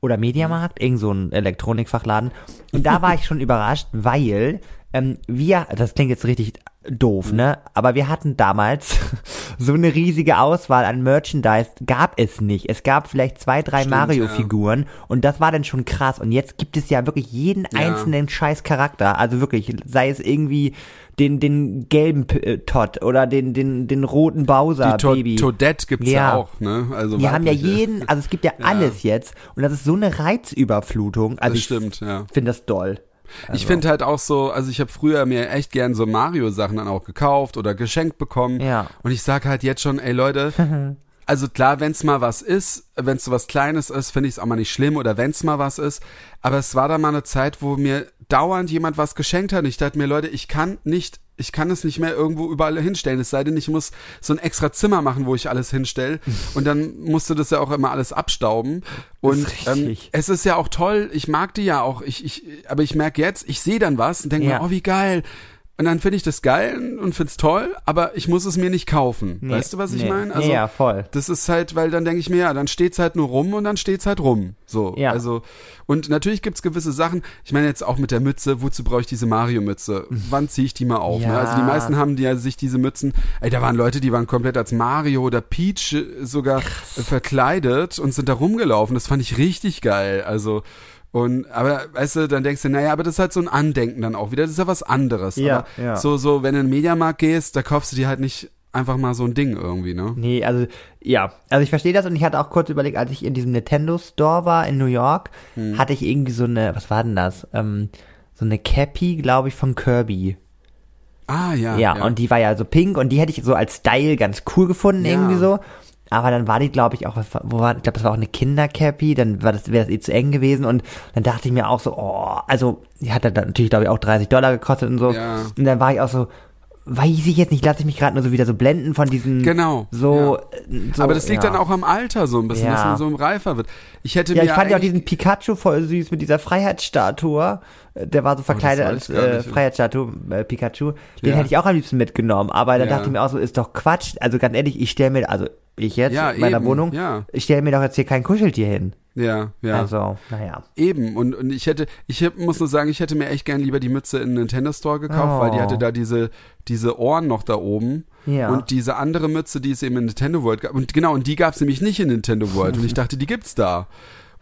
oder Mediamarkt, irgend so ein Elektronikfachladen. Und da war ich schon überrascht, weil ähm, wir, das klingt jetzt richtig doof, ne? Aber wir hatten damals so eine riesige Auswahl an Merchandise, gab es nicht. Es gab vielleicht zwei, drei Mario-Figuren und das war dann schon krass. Und jetzt gibt es ja wirklich jeden Ja. einzelnen scheiß Charakter. Also wirklich, sei es irgendwie den, den gelben P äh, Todd oder den, den, den roten Bowser die to Baby. Toadette gibt's ja. Ja. auch, ne? Also Die haben ja jeden, also es gibt ja, alles jetzt und das ist so eine Reizüberflutung. Also Das ich stimmt, ja. finde das doll. Ich finde halt auch so, also ich habe früher mir echt gern so Mario-Sachen dann auch gekauft oder geschenkt bekommen. Ja. Und ich sag halt jetzt schon, ey Leute, also klar, wenn's mal was ist, wenn's so was Kleines ist, finde ich es auch mal nicht schlimm oder wenn's mal was ist. Aber es war da mal eine Zeit, wo mir dauernd jemand was geschenkt hat. Und ich dachte mir, Leute, ich kann nicht ich kann es nicht mehr irgendwo überall hinstellen. Es sei denn, ich muss so ein extra Zimmer machen, wo ich alles hinstelle. Und dann musste das ja auch immer alles abstauben. Und ähm, es ist ja auch toll, ich mag die ja auch. Ich, ich, aber ich merke jetzt, ich sehe dann was und denke Ja. mir, oh, wie geil. Und dann finde ich das geil und find's toll, aber ich muss es mir nicht kaufen. Nee, weißt du, was ich nee. meine? Nee, ja, voll. Das ist halt, weil dann denke ich mir, ja, dann steht's halt nur rum und dann steht's halt rum. So, Ja. also und natürlich gibt's gewisse Sachen. Ich meine jetzt auch mit der Mütze. Wozu brauche ich diese Mario-Mütze? Wann ziehe ich die mal auf? Ne? Ja. Also die meisten haben die ja sich diese Mützen. Ey, da waren Leute, die waren komplett als Mario oder Peach äh, sogar äh, verkleidet und sind da rumgelaufen. Das fand ich richtig geil. Also und aber weißt du, dann denkst du, naja, aber das ist halt so ein Andenken dann auch wieder. Das ist ja was anderes. Ja, aber ja. so so, wenn du in den Mediamarkt gehst, da kaufst du dir halt nicht einfach mal so ein Ding irgendwie, ne? Nee, also, ja. Also ich verstehe das und ich hatte auch kurz überlegt, als ich in diesem Nintendo Store war in New York, Hm. hatte ich irgendwie so eine, was war denn das? Ähm, so eine Cappy, glaube ich, von Kirby. Ah ja. Ja, und die war ja so pink und die hätte ich so als Style ganz cool gefunden, Ja. irgendwie so. Aber dann war die, glaube ich, auch, wo war, ich glaube, das war auch eine Kindercappy, dann war das, wäre das eh zu eng gewesen und dann dachte ich mir auch so, oh, also, die hat dann natürlich, glaube ich, auch 30 Dollar gekostet und so. Ja. Und dann war ich auch so, weiß ich jetzt nicht, lasse ich mich gerade nur so wieder so blenden von diesen, Genau, so, ja. äh, so aber das liegt ja. dann auch am Alter so ein bisschen, Ja. dass man so im reifer wird. Ich hätte Ja, mir ich fand ja auch diesen Pikachu voll süß mit dieser Freiheitsstatue. Äh, Der war so verkleidet weiß als äh. Freiheitsstatue, äh, Pikachu. Den hätte ich auch am liebsten mitgenommen. Aber da dachte ich mir auch so, ist doch Quatsch. Also ganz ehrlich, ich stelle mir, also ich jetzt Ja, in meiner eben, Wohnung, ja. ich stelle mir doch jetzt hier kein Kuscheltier hin. ja, ja. Also, naja. Eben, und, und ich hätte, ich hätt- muss nur sagen, ich hätte mir echt gern lieber die Mütze in den Nintendo Store gekauft, weil die Oh. hatte da diese, diese Ohren noch da oben. Ja. Und diese andere Mütze, die es eben in Nintendo World gab. Und genau, und die gab es nämlich nicht in Nintendo World. Und ich dachte, die gibt's da.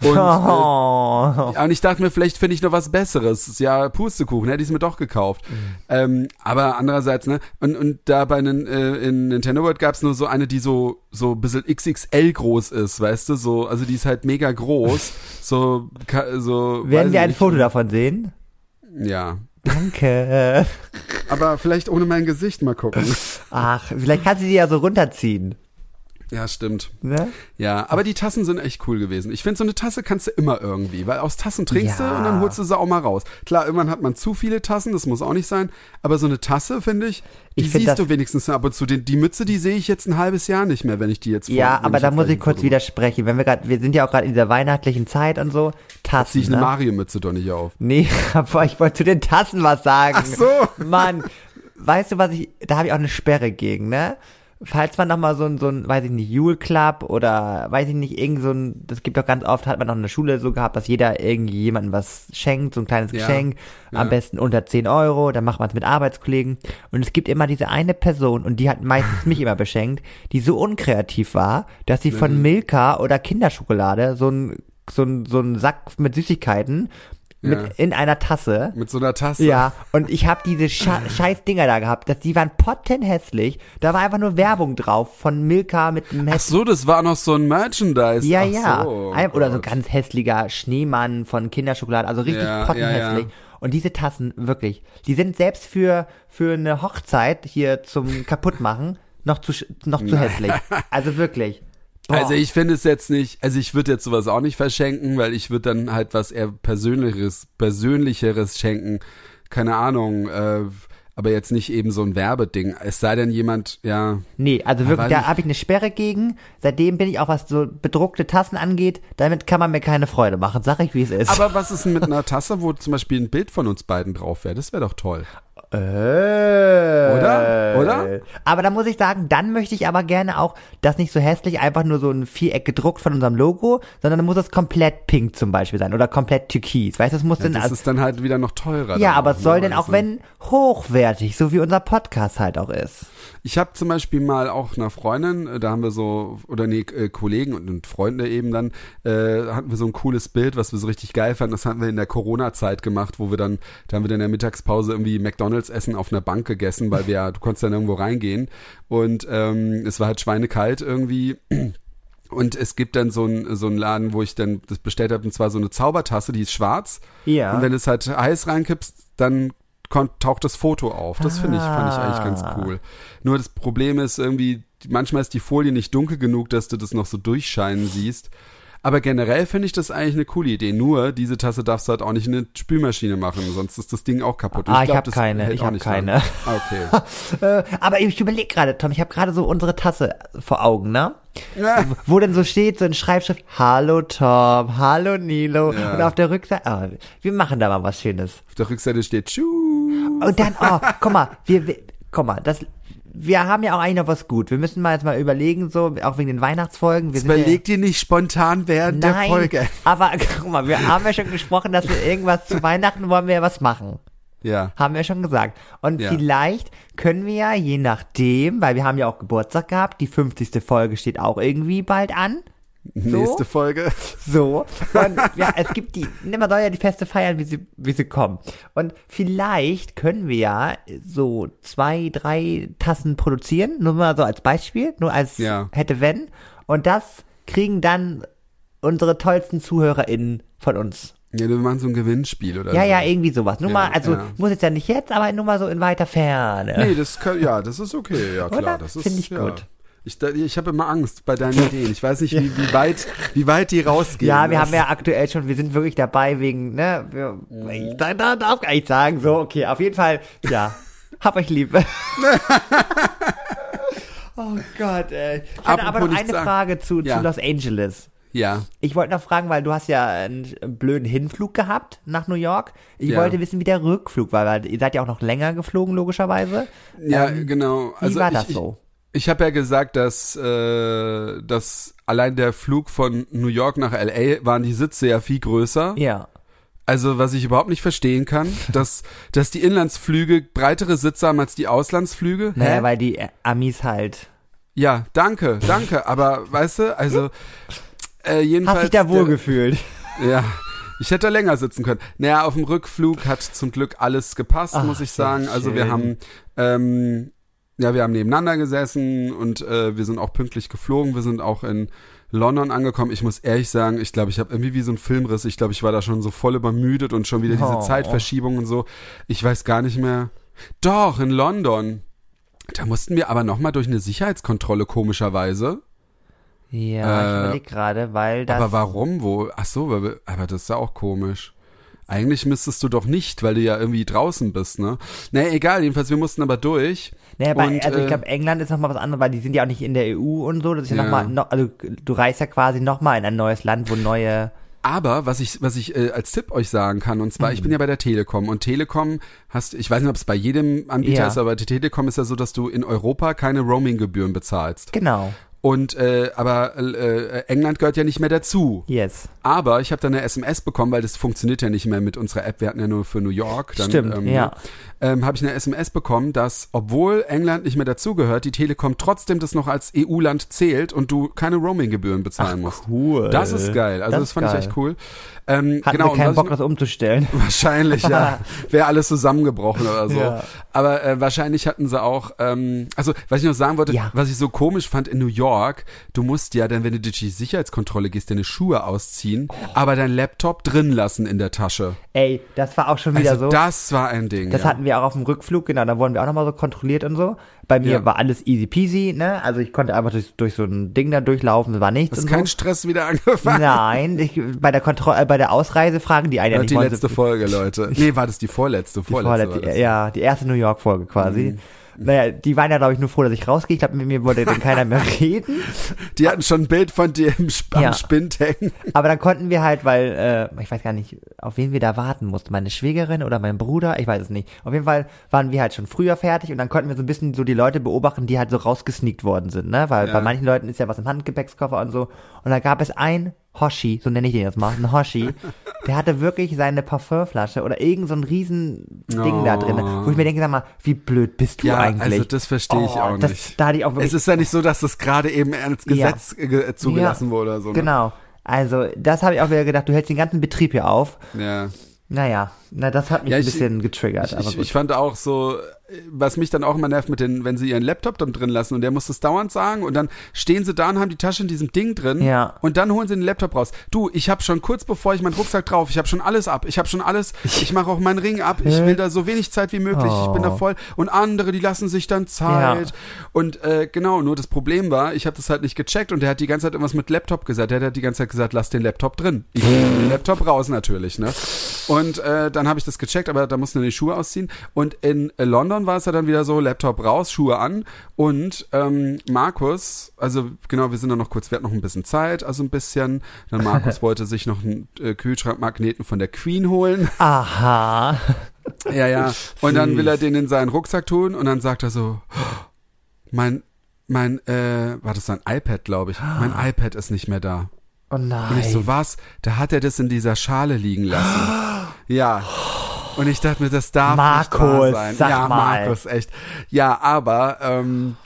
Und, äh, oh. Ja, und ich dachte mir, vielleicht finde ich noch was Besseres. Ist ja Pustekuchen, hätte ich es mir doch gekauft. Ähm, aber andererseits, ne, und, und da bei den, äh, in Nintendo World gab's nur so eine, die so, so ein bisschen XXL groß ist, weißt du, so, also die ist halt mega groß. so, so. Werden wir ein nicht. Foto davon sehen? Ja. Danke. Aber vielleicht ohne mein Gesicht mal gucken. Ach, vielleicht kannst du die ja so runterziehen. Ja, stimmt. Ne? Ja, aber die Tassen sind echt cool gewesen. Ich finde, so eine Tasse kannst du immer irgendwie, weil aus Tassen trinkst Ja. du und dann holst du sie auch mal raus. Klar, irgendwann hat man zu viele Tassen, das muss auch nicht sein, aber so eine Tasse, finde ich, die Ich find siehst du wenigstens ab und zu. Die, die Mütze, die sehe ich jetzt ein halbes Jahr nicht mehr, wenn ich die jetzt Ja, aber da muss ich kurz widersprechen. Wenn wir gerade, wir sind ja auch gerade in dieser weihnachtlichen Zeit und so. Tassen. Zieh ich eine ne? Mario-Mütze doch nicht auf. Nee, aber ich wollte zu den Tassen was sagen. Ach so. Mann, weißt du was ich, da habe ich auch eine Sperre gegen, ne? Falls man noch mal so ein, so ein, weiß ich nicht, Jule Club oder weiß ich nicht, irgend so ein, das gibt doch ganz oft, hat man noch in der Schule so gehabt, dass jeder irgendwie jemandem was schenkt, so ein kleines Ja, Geschenk, am ja. besten unter 10 Euro, dann macht man es mit Arbeitskollegen und es gibt immer diese eine Person und die hat meistens mich immer beschenkt, die so unkreativ war, dass sie Mhm. von Milka oder Kinderschokolade so ein, so ein, so ein Sack mit Süßigkeiten Ja. mit in einer Tasse Mit so einer Tasse. ja, und ich habe diese Scha scheiß Dinger da gehabt, dass die waren pottenhässlich. Da war einfach nur Werbung drauf von Milka mit einem Ach so, das war noch so ein Merchandise. Ja, Ach ja. So, Ein, oder so ganz hässlicher Schneemann von Kinderschokolade, also richtig Ja, pottenhässlich. ja. Und diese Tassen, wirklich, die sind selbst für, für eine Hochzeit hier zum Kaputtmachen noch zu, noch zu hässlich. Also wirklich. Boah. Also ich finde es jetzt nicht, also ich würde jetzt sowas auch nicht verschenken, weil ich würde dann halt was eher persönlicheres, persönlicheres schenken. Keine Ahnung, äh, aber jetzt nicht eben so ein Werbeding. Es sei denn jemand, ja, Nee, also wirklich, da habe ich eine Sperre gegen. Seitdem bin ich auch, was so bedruckte Tassen angeht, damit kann man mir keine Freude machen. Sag ich, wie es ist. aber was ist denn mit einer Tasse, wo zum Beispiel ein Bild von uns beiden drauf wäre? Das wäre doch toll. Äh. Oder? Oder? Aber da muss ich sagen, dann möchte ich aber gerne auch, das nicht so hässlich, einfach nur so ein Viereck gedruckt von unserem Logo, sondern dann muss es komplett pink zum Beispiel sein oder komplett türkis. Weißt du, es muss Ja, denn das als, ist dann halt wieder noch teurer. ja, dann aber es soll denn auch Also- wenn hochwertig, so wie unser Podcast halt auch ist. Ich habe zum Beispiel mal auch einer Freundin, äh, da haben wir so, oder nee, äh, Kollegen und, und Freunde eben dann, äh, hatten wir so ein cooles Bild, was wir so richtig geil fanden. Das hatten wir in der Corona-Zeit gemacht, wo wir dann, da haben wir dann in der Mittagspause irgendwie McDonalds essen auf einer Bank gegessen, weil wir ja, du konntest dann irgendwo reingehen und ähm, es war halt schweinekalt irgendwie. Und es gibt dann so einen so einen Laden, wo ich dann das bestellt habe, und zwar so eine Zaubertasse, die ist schwarz. Ja. Und wenn es halt heiß reinkippst, dann kon- taucht das Foto auf. Das finde ich, fand ich eigentlich ganz Ah. cool. Nur das Problem ist irgendwie, manchmal ist die Folie nicht dunkel genug, dass du das noch so durchscheinen siehst. Aber generell finde ich das eigentlich eine coole Idee. Nur, diese Tasse darfst du halt auch nicht in eine Spülmaschine machen, sonst ist das Ding auch kaputt. Ah, ich glaub, hab das keine, ich auch hab nicht keine. Ah, okay. Äh, aber ich überlege gerade, Tom, ich habe gerade so unsere Tasse vor Augen, ne? Ja. Wo denn so steht, so in Schreibschrift, Hallo Tom, Hallo Nilo. Ja. Und auf der Rückseite, ah, wir machen da mal was Schönes. Auf der Rückseite steht Tschu. Und dann, oh, guck mal, wir, wir guck mal, das, wir haben ja auch eigentlich noch was gut. Wir müssen mal jetzt mal überlegen, so, auch wegen den Weihnachtsfolgen. Wir sind ja- Überleg dir nicht spontan während der Nein, Folge. aber guck mal, wir haben ja schon gesprochen, dass wir irgendwas zu Weihnachten wollen wir ja was machen. Ja. Haben wir schon gesagt. Und Ja. vielleicht können wir ja, je nachdem, weil wir haben ja auch Geburtstag gehabt, die 50. Folge steht auch irgendwie bald an. Nächste Folge. So. Und ja, es gibt die, man soll ja die Feste feiern, wie sie, wie sie kommen. Und vielleicht können wir ja so zwei, drei Tassen produzieren, nur mal so als Beispiel, nur als Ja. hätte wenn. Und das kriegen dann unsere tollsten ZuhörerInnen von uns. Ja, wir machen so ein Gewinnspiel oder Ja, so. ja, irgendwie sowas. Nur Ja, mal, also ja. muss jetzt ja nicht jetzt, aber nur mal so in weiter Ferne. Nee, das kann, ja, das ist okay, ja klar. Oder? Das ist, Find ich ja. gut. Ich, ich habe immer Angst bei deinen Ideen. Ich weiß nicht, wie, wie, weit, wie weit die rausgehen. Ja, wir Das- haben ja aktuell schon, wir sind wirklich dabei wegen, ne, wir, Mhm. ich da, da darf gar nicht sagen, so, okay, auf jeden Fall, ja, hab euch lieb. oh Gott, ey. Ich hatte aber noch eine. Frage zu, Ja. zu Los Angeles. Ja, Ich wollte noch fragen, weil du hast ja einen blöden Hinflug gehabt nach New York. Ich Ja. wollte wissen, wie der Rückflug war, weil ihr seid ja auch noch länger geflogen, logischerweise. ja, Ähm, genau. Wie Also war ich, das so? Ich habe ja gesagt, dass, äh, dass allein der Flug von New York nach LA waren die Sitze ja viel größer. Ja. Also was ich überhaupt nicht verstehen kann, dass, dass die Inlandsflüge breitere Sitze haben als die Auslandsflüge. Naja, Hä? weil die Amis halt. Ja, danke, danke. Aber weißt du, also äh, jedenfalls. Hast dich da der- wohl gefühlt? Ja. Ich hätte länger sitzen können. Naja, auf dem Rückflug hat zum Glück alles gepasst, Ach, muss ich sagen. Also wir haben, ähm, ja, wir haben nebeneinander gesessen und äh, wir sind auch pünktlich geflogen. Wir sind auch in London angekommen. Ich muss ehrlich sagen, ich glaube, ich habe irgendwie wie so ein Filmriss. Ich glaube, ich war da schon so voll übermüdet und schon wieder diese Oh. Zeitverschiebung und so. Ich weiß gar nicht mehr. Doch, in London. Da mussten wir aber nochmal durch eine Sicherheitskontrolle, komischerweise. Ja, ich Äh, überleg gerade, weil das. Aber warum? Wo? Ach so, aber das ist ja auch komisch. Eigentlich müsstest du doch nicht, weil du ja irgendwie draußen bist, ne? Naja, egal, jedenfalls, wir mussten aber durch. Naja, bei, und, also ich äh, glaube, England ist nochmal was anderes, weil die sind ja auch nicht in der EU und so. Das ist ja, Ja. nochmal, noch, also du reist ja quasi nochmal in ein neues Land, wo neue. Aber was ich, was ich äh, als Tipp euch sagen kann, und zwar, ich Mhm. bin ja bei der Telekom und Telekom hast, ich weiß nicht, ob es bei jedem Anbieter Ja. ist, aber die Telekom ist ja so, dass du in Europa keine Roaming-Gebühren bezahlst. Genau. Und äh, aber äh, England gehört ja nicht mehr dazu. Yes. Aber ich habe dann eine SMS bekommen, weil das funktioniert ja nicht mehr mit unserer App. Wir hatten ja nur für New York. Dann, Stimmt, ähm, ja. Ähm, habe ich eine SMS bekommen, dass, obwohl England nicht mehr dazugehört, die Telekom trotzdem das noch als EU-Land zählt und du keine Roaming-Gebühren bezahlen musst. Cool. Das ist geil. Also das, ist fand geil. ich echt cool. Ähm, Hatten genau, wir keinen Bock, ich das umzustellen. wahrscheinlich, ja. Wäre alles zusammengebrochen oder so. Ja. Aber äh, wahrscheinlich hatten sie auch, ähm, also was ich noch sagen wollte, Ja. was ich so komisch fand in New York, du musst ja dann, wenn du durch die Sicherheitskontrolle gehst, deine Schuhe ausziehen, aber dein Laptop drin lassen in der Tasche. Ey, das war auch schon wieder Also so. das war ein Ding. Das ja. hatten wir auch auf dem Rückflug, genau, da wurden wir auch nochmal so kontrolliert und so. Bei mir Ja. war alles easy peasy, ne? Also ich konnte einfach durch, durch so ein Ding da durchlaufen, war nichts Ist kein so. Stress wieder angefangen. Nein, ich, bei der Kontrolle, äh, bei der Ausreise fragen die einen ja nicht. die letzte sie- Folge, Leute. Nee, war das die vorletzte? die Vorletzte vorletzte, war das. ja, die erste New York Folge quasi. Mhm. Naja, die waren ja, glaube ich, nur froh, dass ich rausgehe. Ich glaube, mit mir wollte dann keiner mehr reden. Die hatten schon ein Bild von dir im Sp Ja. am Spind hängen. Aber dann konnten wir halt, weil, äh, ich weiß gar nicht, auf wen wir da warten mussten. Meine Schwägerin oder mein Bruder, ich weiß es nicht. Auf jeden Fall waren wir halt schon früher fertig und dann konnten wir so ein bisschen so die Leute beobachten, die halt so rausgesneakt worden sind, ne? Weil Ja. bei manchen Leuten ist ja was im Handgepäckskoffer und so. Und da gab es ein Hoshi, so nenne ich den jetzt mal, ein Hoshi, der hatte wirklich seine Parfümflasche oder irgend so ein riesen Ding da drin, wo ich mir denke, sag mal, wie blöd bist du Ja, eigentlich? also das verstehe ich Oh, auch das, nicht. Da hatte ich auch wirklich Es ist ja nicht so, dass das gerade eben als Ja. Gesetz äh, zugelassen Ja, wurde oder so. Ne? Genau. Also, das habe ich auch wieder gedacht, du hältst den ganzen Betrieb hier auf. Ja. Naja, na, das hat mich Ja, ein ich- bisschen getriggert. Ich, aber ich, ich fand auch so, was mich dann auch immer nervt mit den, wenn sie ihren Laptop dann drin lassen und der muss das dauernd sagen und dann stehen sie da und haben die Tasche in diesem Ding drin Ja. und dann holen sie den Laptop raus. Du, ich habe schon kurz bevor ich meinen Rucksack drauf, ich habe schon alles ab, ich habe schon alles, ich mache auch meinen Ring ab, ich will da so wenig Zeit wie möglich, ich bin da Oh. voll und andere, die lassen sich dann Zeit Ja. und äh, genau, nur das Problem war, ich habe das halt nicht gecheckt und der hat die ganze Zeit irgendwas mit Laptop gesagt, der hat die ganze Zeit gesagt, lass den Laptop drin. Ich den Laptop raus natürlich, ne? Und äh, dann habe ich das gecheckt, aber da mussten wir die Schuhe ausziehen. Und in äh, London war es ja dann wieder so, Laptop raus, Schuhe an. Und ähm, Markus, also genau, wir sind dann noch kurz, wir hatten noch ein bisschen Zeit, also ein bisschen. Dann Markus wollte sich noch einen äh, Kühlschrankmagneten von der Queen holen. Aha. Ja, ja. Und dann will er den in seinen Rucksack tun und dann sagt er so, mein, mein, äh, war das sein iPad, glaube ich. Mein iPad ist nicht mehr da. Oh Und nein. ich so, was? Da hat er das in dieser Schale liegen lassen. Ja. Und ich dachte mir, das darf nicht wahr Markus, sein. sag ja, mal. Markus, echt. Ja, aber ähm,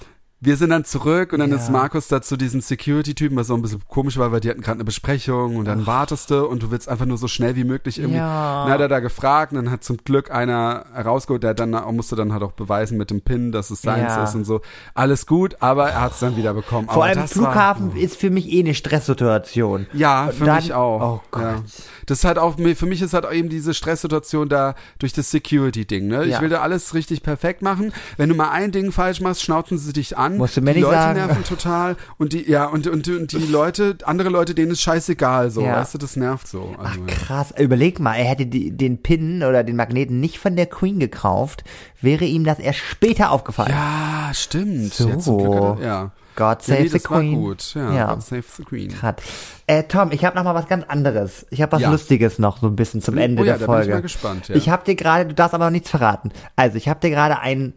wir sind dann zurück und dann Ja. ist Markus da zu diesen Security-Typen, was so ein bisschen komisch war, weil die hatten gerade eine Besprechung und dann wartest du und du willst einfach nur so schnell wie möglich irgendwie. Ja. Dann hat er da gefragt und dann hat zum Glück einer rausgeholt, der dann musste dann halt auch beweisen mit dem Pin, dass es seins Ja. ist und so. Alles gut, aber er hat es dann wieder bekommen. Vor aber allem das war- Flughafen ist für mich eh eine Stresssituation. ja, für Dann- mich auch. Oh Gott. Ja. Das ist halt auch, für mich ist halt eben diese Stresssituation da durch das Security-Ding, ne? Ich will da alles richtig perfekt machen. Wenn du mal ein Ding falsch machst, schnauzen sie dich an. Musst du mir die nicht Leute sagen. nerven total. Und die, ja, und, und, und die Leute, andere Leute, denen ist scheißegal, so. Ja. Weißt du, das nervt so. Ach Also, ja. krass, überleg mal, er hätte die, den Pin oder den Magneten nicht von der Queen gekauft, wäre ihm das erst später aufgefallen. ja, stimmt. So. Ja, zum Glück hat er, ja. God Ja, save nee, the Queen. gut. Ja, Ja. God save the Queen. Hat. Äh, Tom, ich habe noch mal was ganz anderes. Ich habe was Ja. Lustiges noch so ein bisschen zum Ende oh ja, der da bin ich Folge. mal gespannt, ja. Ich habe dir gerade, du darfst aber noch nichts verraten. Also ich habe dir gerade ein,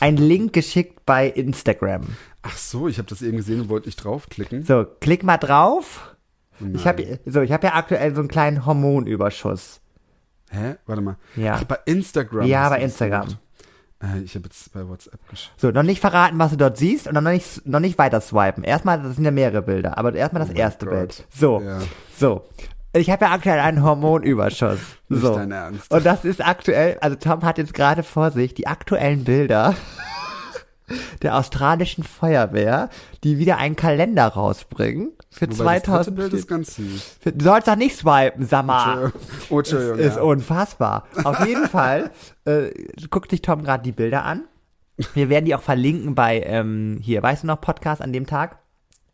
ein, Link geschickt bei Instagram. Ach so, ich habe das eben gesehen und wollte nicht draufklicken. So, klick mal drauf. Ich Nein. habe so, ich habe ja aktuell so einen kleinen Hormonüberschuss. Hä? Warte mal. Ja. Ach, bei Instagram. Ja, bei Instagram. gemacht. Äh, ich habe jetzt bei WhatsApp geschickt. So, noch nicht verraten, was du dort siehst und dann noch nicht, noch nicht weiter swipen. Erstmal, das sind ja mehrere Bilder, aber erstmal das erste Oh Gott. Bild. So, Ja. so. Ich habe ja aktuell einen Hormonüberschuss. Nicht So. dein Ernst. Und das ist aktuell, also Tom hat jetzt gerade vor sich die aktuellen Bilder der australischen Feuerwehr, die wieder einen Kalender rausbringen für Wobei das dritte 2000. Bild ist ganz süß. Du sollst doch nicht swipen, sag mal. Oh. Ist ja. unfassbar. Auf jeden Fall äh, guckt sich Tom gerade die Bilder an. Wir werden die auch verlinken bei ähm, hier, weißt du noch, Podcast an dem Tag.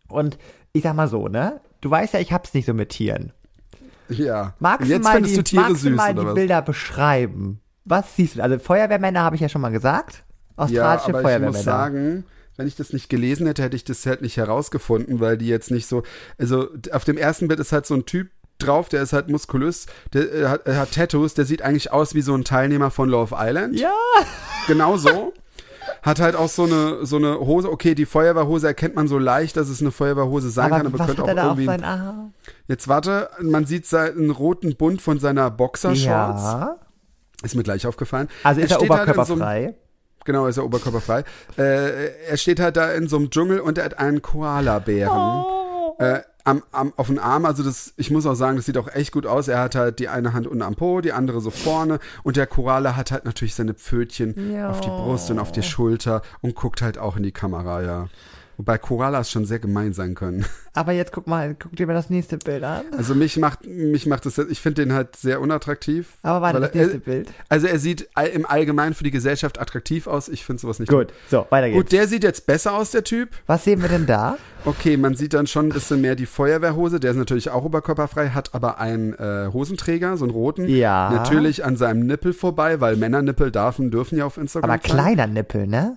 Und ich sag mal so, ne? Du weißt ja, ich hab's nicht so mit Tieren. ja. Magst Jetzt du mal die, du Tiere magst du süß, mal die? Bilder beschreiben? Was siehst du? Also Feuerwehrmänner habe ich ja schon mal gesagt. Ja, Australische aber ich Feuerwehrmänner. muss sagen, wenn ich das nicht gelesen hätte, hätte ich das halt nicht herausgefunden, weil die jetzt nicht so, also auf dem ersten Bild ist halt so ein Typ drauf, der ist halt muskulös, der äh, hat, hat Tattoos, der sieht eigentlich aus wie so ein Teilnehmer von Love Island. ja. Genau so. Hat halt auch so eine, so eine Hose, okay, die Feuerwehrhose erkennt man so leicht, dass es eine Feuerwehrhose sein kann, Aber aber was könnte hat auch er da auf irgendwie. seinen Arm? Jetzt warte, man sieht seinen roten Bund von seiner Boxershorts. Ja. Ist mir gleich aufgefallen. Also ist er, steht halt Genau, ist er oberkörperfrei. Äh, er steht halt da in so einem Dschungel und er hat einen Koala-Bären. Oh. Äh, am, am, auf den Arm, also das, ich muss auch sagen, das sieht auch echt gut aus. Er hat halt die eine Hand unten am Po, die andere so vorne und der Koala hat halt natürlich seine Pfötchen Ja. auf die Brust und auf die Schulter und guckt halt auch in die Kamera, ja. Wobei Koalas schon sehr gemein sein können. Aber jetzt guck mal, guck dir mal das nächste Bild an. Also mich macht, mich macht das, ich finde den halt sehr unattraktiv. Aber warte, das er- nächste Bild. Also er sieht im Allgemeinen für die Gesellschaft attraktiv aus. Ich finde sowas nicht Gut, so, weiter geht's. Gut, der sieht jetzt besser aus, der Typ. Was sehen wir denn da? Okay, man sieht dann schon ein bisschen mehr die Feuerwehrhose. Der ist natürlich auch oberkörperfrei, hat aber einen äh, Hosenträger, so einen roten. Ja. Natürlich an seinem Nippel vorbei, weil Männernippel dürfen, dürfen ja auf Instagram Aber kleiner Nippel, ne?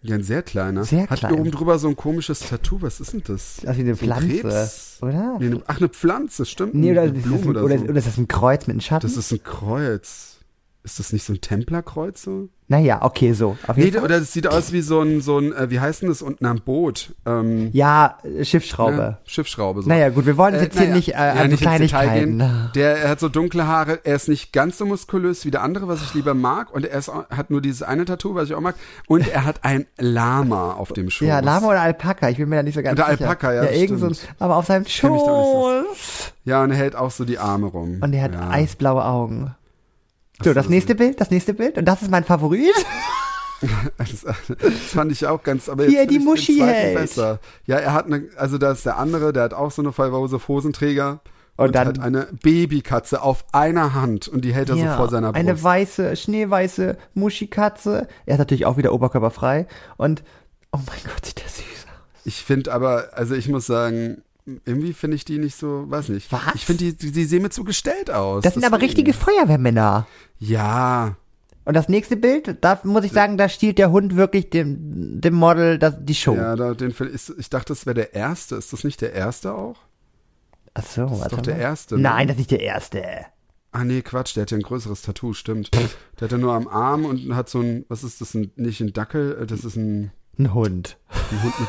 Ja, ein sehr kleiner. Sehr hat klein. oben drüber so ein komisches Tattoo. Was ist denn das? Ist wie eine Pflanze, Krebs? oder? Nee, ne, ach, eine Pflanze, stimmt. Nee, oder, eine Blume ein, oder, so. oder ist das ein Kreuz mit einem Schatten? Das ist ein Kreuz. Ist das nicht so ein Templerkreuz so? naja, okay, so. Nee, Fall. oder das sieht aus wie so ein, so ein, äh, wie heißt denn das unten am Boot? Ähm, Ja, äh, Schiffsschraube. ne? Schiffsschraube. So. Naja, gut, wir wollen Äh, jetzt hier naja, nicht äh, ja, an nicht Kleinigkeiten. gehen. Der er hat so dunkle Haare, er ist nicht ganz so muskulös wie der andere, was ich lieber mag. Und er ist, hat nur dieses eine Tattoo, was ich auch mag. Und er hat ein Lama auf dem Schoß. Ja, Lama oder Alpaka, ich bin mir da nicht so ganz Oder sicher. Alpaka, ja, Ja, irgend so ein, aber auf seinem Schoß. Ja, und er hält auch so die Arme rum. Und er hat ja. eisblaue Augen. So, das nächste Bild, das nächste Bild. Und das ist mein Favorit. Das, das fand ich auch ganz, aber Hier, jetzt die find ich Muschi hält. besser. Ja, er hat eine, also da ist der andere, der hat auch so eine Fallhose auf Hosenträger Und und, dann- hat eine Babykatze auf einer Hand und die hält er so vor seiner Brust. eine weiße, schneeweiße Muschikatze. Er ist natürlich auch wieder oberkörperfrei. Und, oh mein Gott, sieht der süß aus. Ich finde aber, also ich muss sagen, irgendwie finde ich die nicht so, weiß nicht. Was? Ich finde, die, die, die sehen mir zu gestellt aus. Das sind aber richtige Feuerwehrmänner. Ja, Und das nächste Bild, da muss ich sagen, da stiehlt der Hund wirklich dem, dem Model das, die Show. ja, da, den, ist, ich dachte, das wäre der erste. Ist das nicht der erste auch? Ach so, Das ist doch der erste. ne? Nein, das ist nicht der erste. Ah nee, Quatsch, der hat ja ein größeres Tattoo, stimmt. Der hat ja nur am Arm und hat so ein, was ist das, ein, nicht ein Dackel, äh, das ist ein, Ein Hund. ein Hund mit,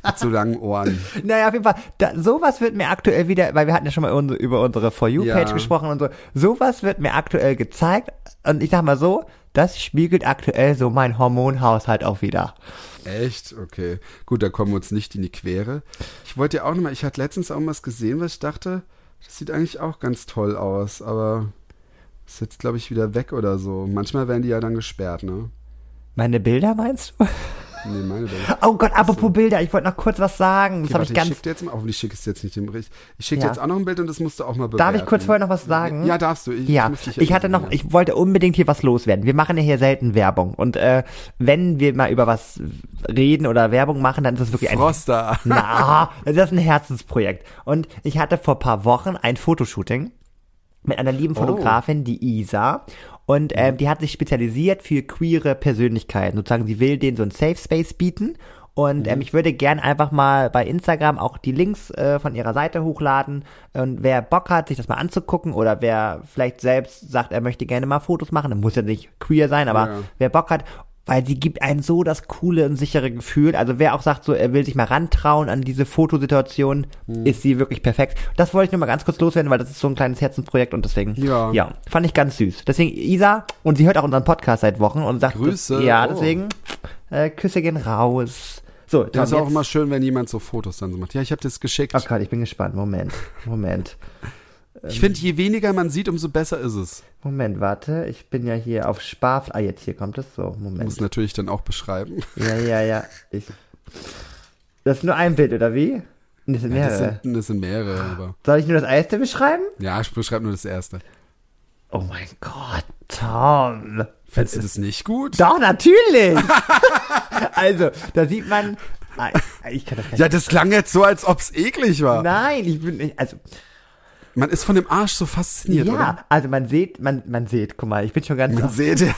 mit so langen Ohren. Naja, auf jeden Fall, da, sowas wird mir aktuell wieder, weil wir hatten ja schon mal unsere, über unsere For You-Page Ja. gesprochen und so, sowas wird mir aktuell gezeigt und ich sag mal so, das spiegelt aktuell so mein Hormonhaushalt auch wieder. Echt? Okay. Gut, da kommen wir uns nicht in die Quere. Ich wollte ja auch nochmal, ich hatte letztens auch was gesehen, was ich dachte, das sieht eigentlich auch ganz toll aus, aber ist jetzt, glaube ich, wieder weg oder so. Manchmal werden die ja dann gesperrt, ne? Meine Bilder meinst du? Nee, meine Bilder. Oh Gott, apropos Bilder, ich wollte noch kurz was sagen. Das Okay, habe ich ich ganz. schicke dir jetzt mal, hoffentlich schicke ich es jetzt nicht dem Bericht. Ich schicke Ja. jetzt auch noch ein Bild und das musst du auch mal bewerten. Darf ich kurz vorher noch was sagen? Ja, darfst du. Ich, Ja, dich ich hatte noch, ich wollte unbedingt hier was loswerden. Wir machen ja hier selten Werbung. Und äh, wenn wir mal über was reden oder Werbung machen, dann ist das wirklich ein Froster. Na, das ist ein Herzensprojekt. Und ich hatte vor paar Wochen ein Fotoshooting mit einer lieben Oh. Fotografin, die Isa. Und ähm, die hat sich spezialisiert für queere Persönlichkeiten. Sozusagen, sie will denen so ein Safe Space bieten. Und ähm, ich würde gern einfach mal bei Instagram auch die Links äh, von ihrer Seite hochladen. Und wer Bock hat, sich das mal anzugucken oder wer vielleicht selbst sagt, er möchte gerne mal Fotos machen, dann muss ja nicht queer sein, aber Ja. wer Bock hat, weil sie gibt einem so das coole und sichere Gefühl. Also wer auch sagt, so er will sich mal rantrauen an diese Fotosituation, Hm. ist sie wirklich perfekt. Das wollte ich nur mal ganz kurz loswerden, weil das ist so ein kleines Herzensprojekt und deswegen, Ja. ja, fand ich ganz süß. Deswegen Isa und sie hört auch unseren Podcast seit Wochen und sagt, Grüße. ja, Oh. deswegen äh, Küsse gehen raus. So, Das ist auch immer schön, wenn jemand so Fotos dann so macht. Ja, ich habe das geschickt. Oh Gott, ich bin gespannt. Moment, Moment, Ich finde, je weniger man sieht, umso besser ist es. Moment, warte. Ich bin ja hier auf Sparf. Ah, jetzt hier kommt es so. Moment. Muss natürlich dann auch beschreiben. Ja, ja, ja. Ich, das ist nur ein Bild, oder wie? Das sind Ja, das, mehrere. sind, das sind mehrere, aber. Soll ich nur das erste beschreiben? Ja, ich beschreibe nur das erste. Oh mein Gott, Tom. Findest du das nicht gut? Doch, natürlich. also, da sieht man. Ah, Ich kann das gar nicht. Ja, das klang jetzt so, als ob's eklig war. Nein, ich bin nicht. Also, Man ist von dem Arsch so fasziniert, ja, oder? also man sieht, man, man sieht, guck mal, ich bin schon ganz. Man sieht, ja,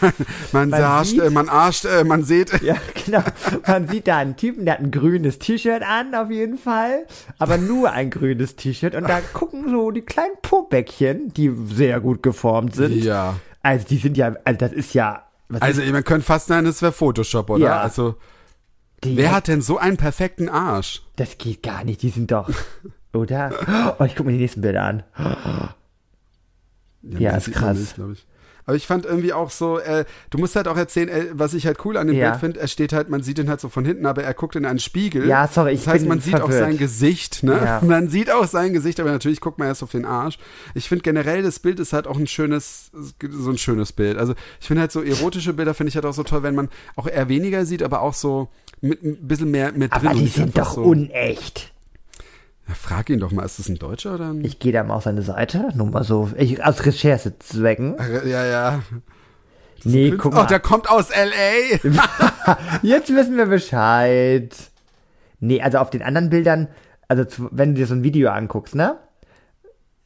man, Man arscht, sieht- äh, man arscht, äh, man sieht. Ja, genau. Man sieht da einen Typen, der hat ein grünes T-Shirt an, auf jeden Fall. Aber nur ein grünes T-Shirt. Und da gucken so die kleinen Pobäckchen, die sehr gut geformt sind. Ja. Also die sind ja, also das ist ja. Also, man könnte fast sagen, das wäre Photoshop, oder? Ja. Also, die, wer hat denn so einen perfekten Arsch? Das geht gar nicht, die sind doch. Oder? Oh, ich guck mir die nächsten Bilder an. Ja, mehr ist krass. nicht, ich. Aber ich fand irgendwie auch so, äh, du musst halt auch erzählen, äh, was ich halt cool an dem Ja. Bild finde, er steht halt, man sieht ihn halt so von hinten, aber er guckt in einen Spiegel. Ja, sorry, ich Das heißt, man sieht auch sein Gesicht, ne? Ja. Man sieht auch sein Gesicht, aber natürlich guckt man erst auf den Arsch. Ich finde generell, das Bild ist halt auch ein schönes, so ein schönes Bild. Also ich finde halt so erotische Bilder finde ich halt auch so toll, wenn man auch eher weniger sieht, aber auch so mit ein bisschen mehr mit drin. Aber die sind doch so. unecht. Ja, frag ihn doch mal, ist das ein Deutscher oder ein. Ich gehe da mal auf seine Seite, nur mal so, ich, aus Recherchezwecken. ja, ja. Nee, guck Oh, mal. der kommt aus L.A. Jetzt wissen wir Bescheid. Nee, also auf den anderen Bildern, also wenn du dir so ein Video anguckst, ne?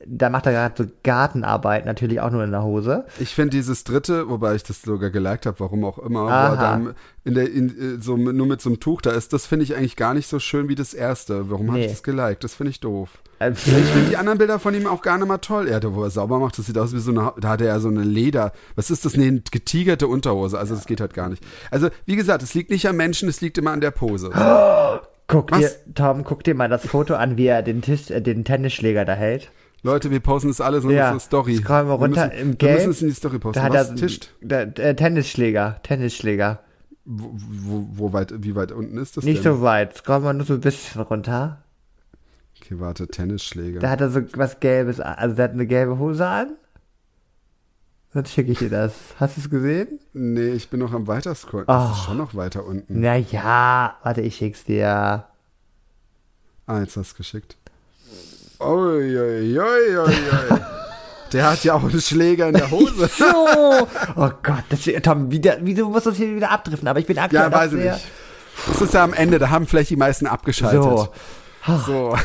Da macht er gerade so Gartenarbeit, natürlich auch nur in der Hose. Ich finde dieses dritte, wobei ich das sogar geliked habe, warum auch immer, wo er da in der, in, äh, so nur mit so einem Tuch da ist, das finde ich eigentlich gar nicht so schön wie das erste. Warum habe Nee. ich das geliked? Das finde ich doof. Also, Ich finde die anderen Bilder von ihm auch gar nicht mal toll. Er, wo er sauber macht, das sieht aus wie so eine, da hat er ja so eine Leder, was ist das, nee, eine getigerte Unterhose, also das geht halt gar nicht. Also, wie gesagt, es liegt nicht am Menschen, es liegt immer an der Pose. guck Was? dir, Tom, guck dir mal das Foto an, wie er den Tisch, äh, den Tennisschläger da hält. Leute, wir posten das alles in Ja. unsere Story. Scrollen wir runter müssen, im Wir Gelb. müssen es in die Story posten. Da hat Was? er Tischt? der, äh, Tennisschläger, Tennisschläger. Wo, wo, wo weit, wie weit unten ist das Nicht denn? so weit. Scrollen wir nur so ein bisschen runter. Okay, warte, Tennisschläger. Da hat er so was Gelbes an. Also der hat eine gelbe Hose an. Dann schicke ich dir das. Hast du es gesehen? Nee, ich bin noch am weiterscrollen. Das ist Oh. schon noch weiter unten. Naja, warte, ich schick's dir. Ah, jetzt hast du geschickt. Ui, ui, ui, ui. Der hat ja auch einen Schläger in der Hose. So. Oh Gott, das, Tom, wieder, wie, du musst das hier wieder abdriften, aber ich bin aktuell Ja, weiß ich nicht. Das ist ja am Ende, da haben vielleicht die meisten abgeschaltet. So. So.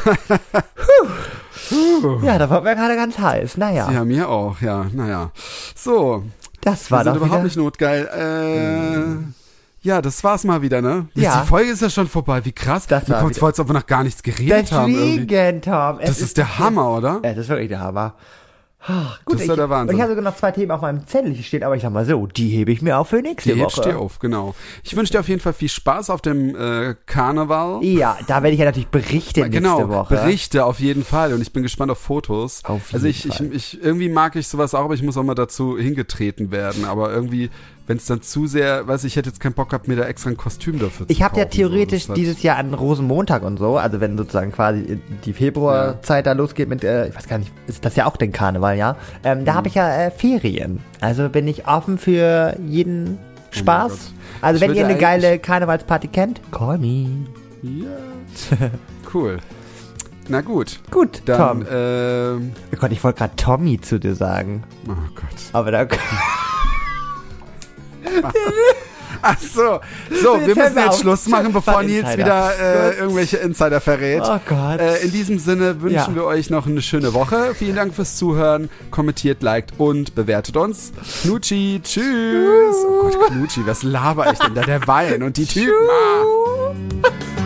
Ja, da war mir gerade ganz heiß. Naja, Ja, mir auch, ja, naja. So, das wir war sind doch überhaupt wieder... nicht notgeil. Äh, ja, das war's mal wieder, ne? Ja. Die Folge ist ja schon vorbei, wie krass. Das Mir war kommt's wieder- vor, als ob wir noch gar nichts geredet haben. Irgendwie. Deswegen, Tom. Das ist der Hammer, oder? Ja, das ist wirklich der Hammer. Ah, Gut, Das ist ja ich, der Wahnsinn. Und ich habe sogar noch zwei Themen auf meinem Zettel stehen, aber ich sag mal so, die hebe ich mir auf für nächste Die hebst Woche. dir auf, genau. Ich wünsche dir auf jeden Fall viel Spaß auf dem äh, Karneval. Ja, da werde ich ja natürlich berichten Genau, nächste Woche. Berichte auf jeden Fall und ich bin gespannt auf Fotos. Auf also jeden ich, ich, Fall. ich, irgendwie mag ich sowas auch, aber ich muss auch mal dazu hingetreten werden. Aber irgendwie, wenn es dann zu sehr, weiß ich, ich hätte jetzt keinen Bock gehabt, mir da extra ein Kostüm dafür zu Ich habe ja theoretisch so. Dieses Jahr an Rosenmontag und so, also wenn sozusagen quasi die Februarzeit da losgeht mit, äh, ich weiß gar nicht, ist das ja auch den Karneval, ja? Ähm, Mhm. da habe ich ja äh, Ferien. Also bin ich offen für jeden Spaß. Oh also Ich wenn ihr eine geile Karnevalsparty kennt, call me. Ja. cool. Na gut. Gut, Dann, Tom. ähm, Oh Gott, ich wollte gerade Tommy zu dir sagen. oh Gott. Aber da. Ach so. So, wir müssen jetzt. Schluss machen, bevor Nils wieder äh, irgendwelche Insider verrät. Oh Gott. Äh, in diesem Sinne wünschen Ja. wir euch noch eine schöne Woche. Vielen Dank fürs Zuhören. Kommentiert, liked und bewertet uns. Knutschi, tschüss. Oh Gott, Knutschi, was laber ich denn da? Der Wein und die Typen. Ah.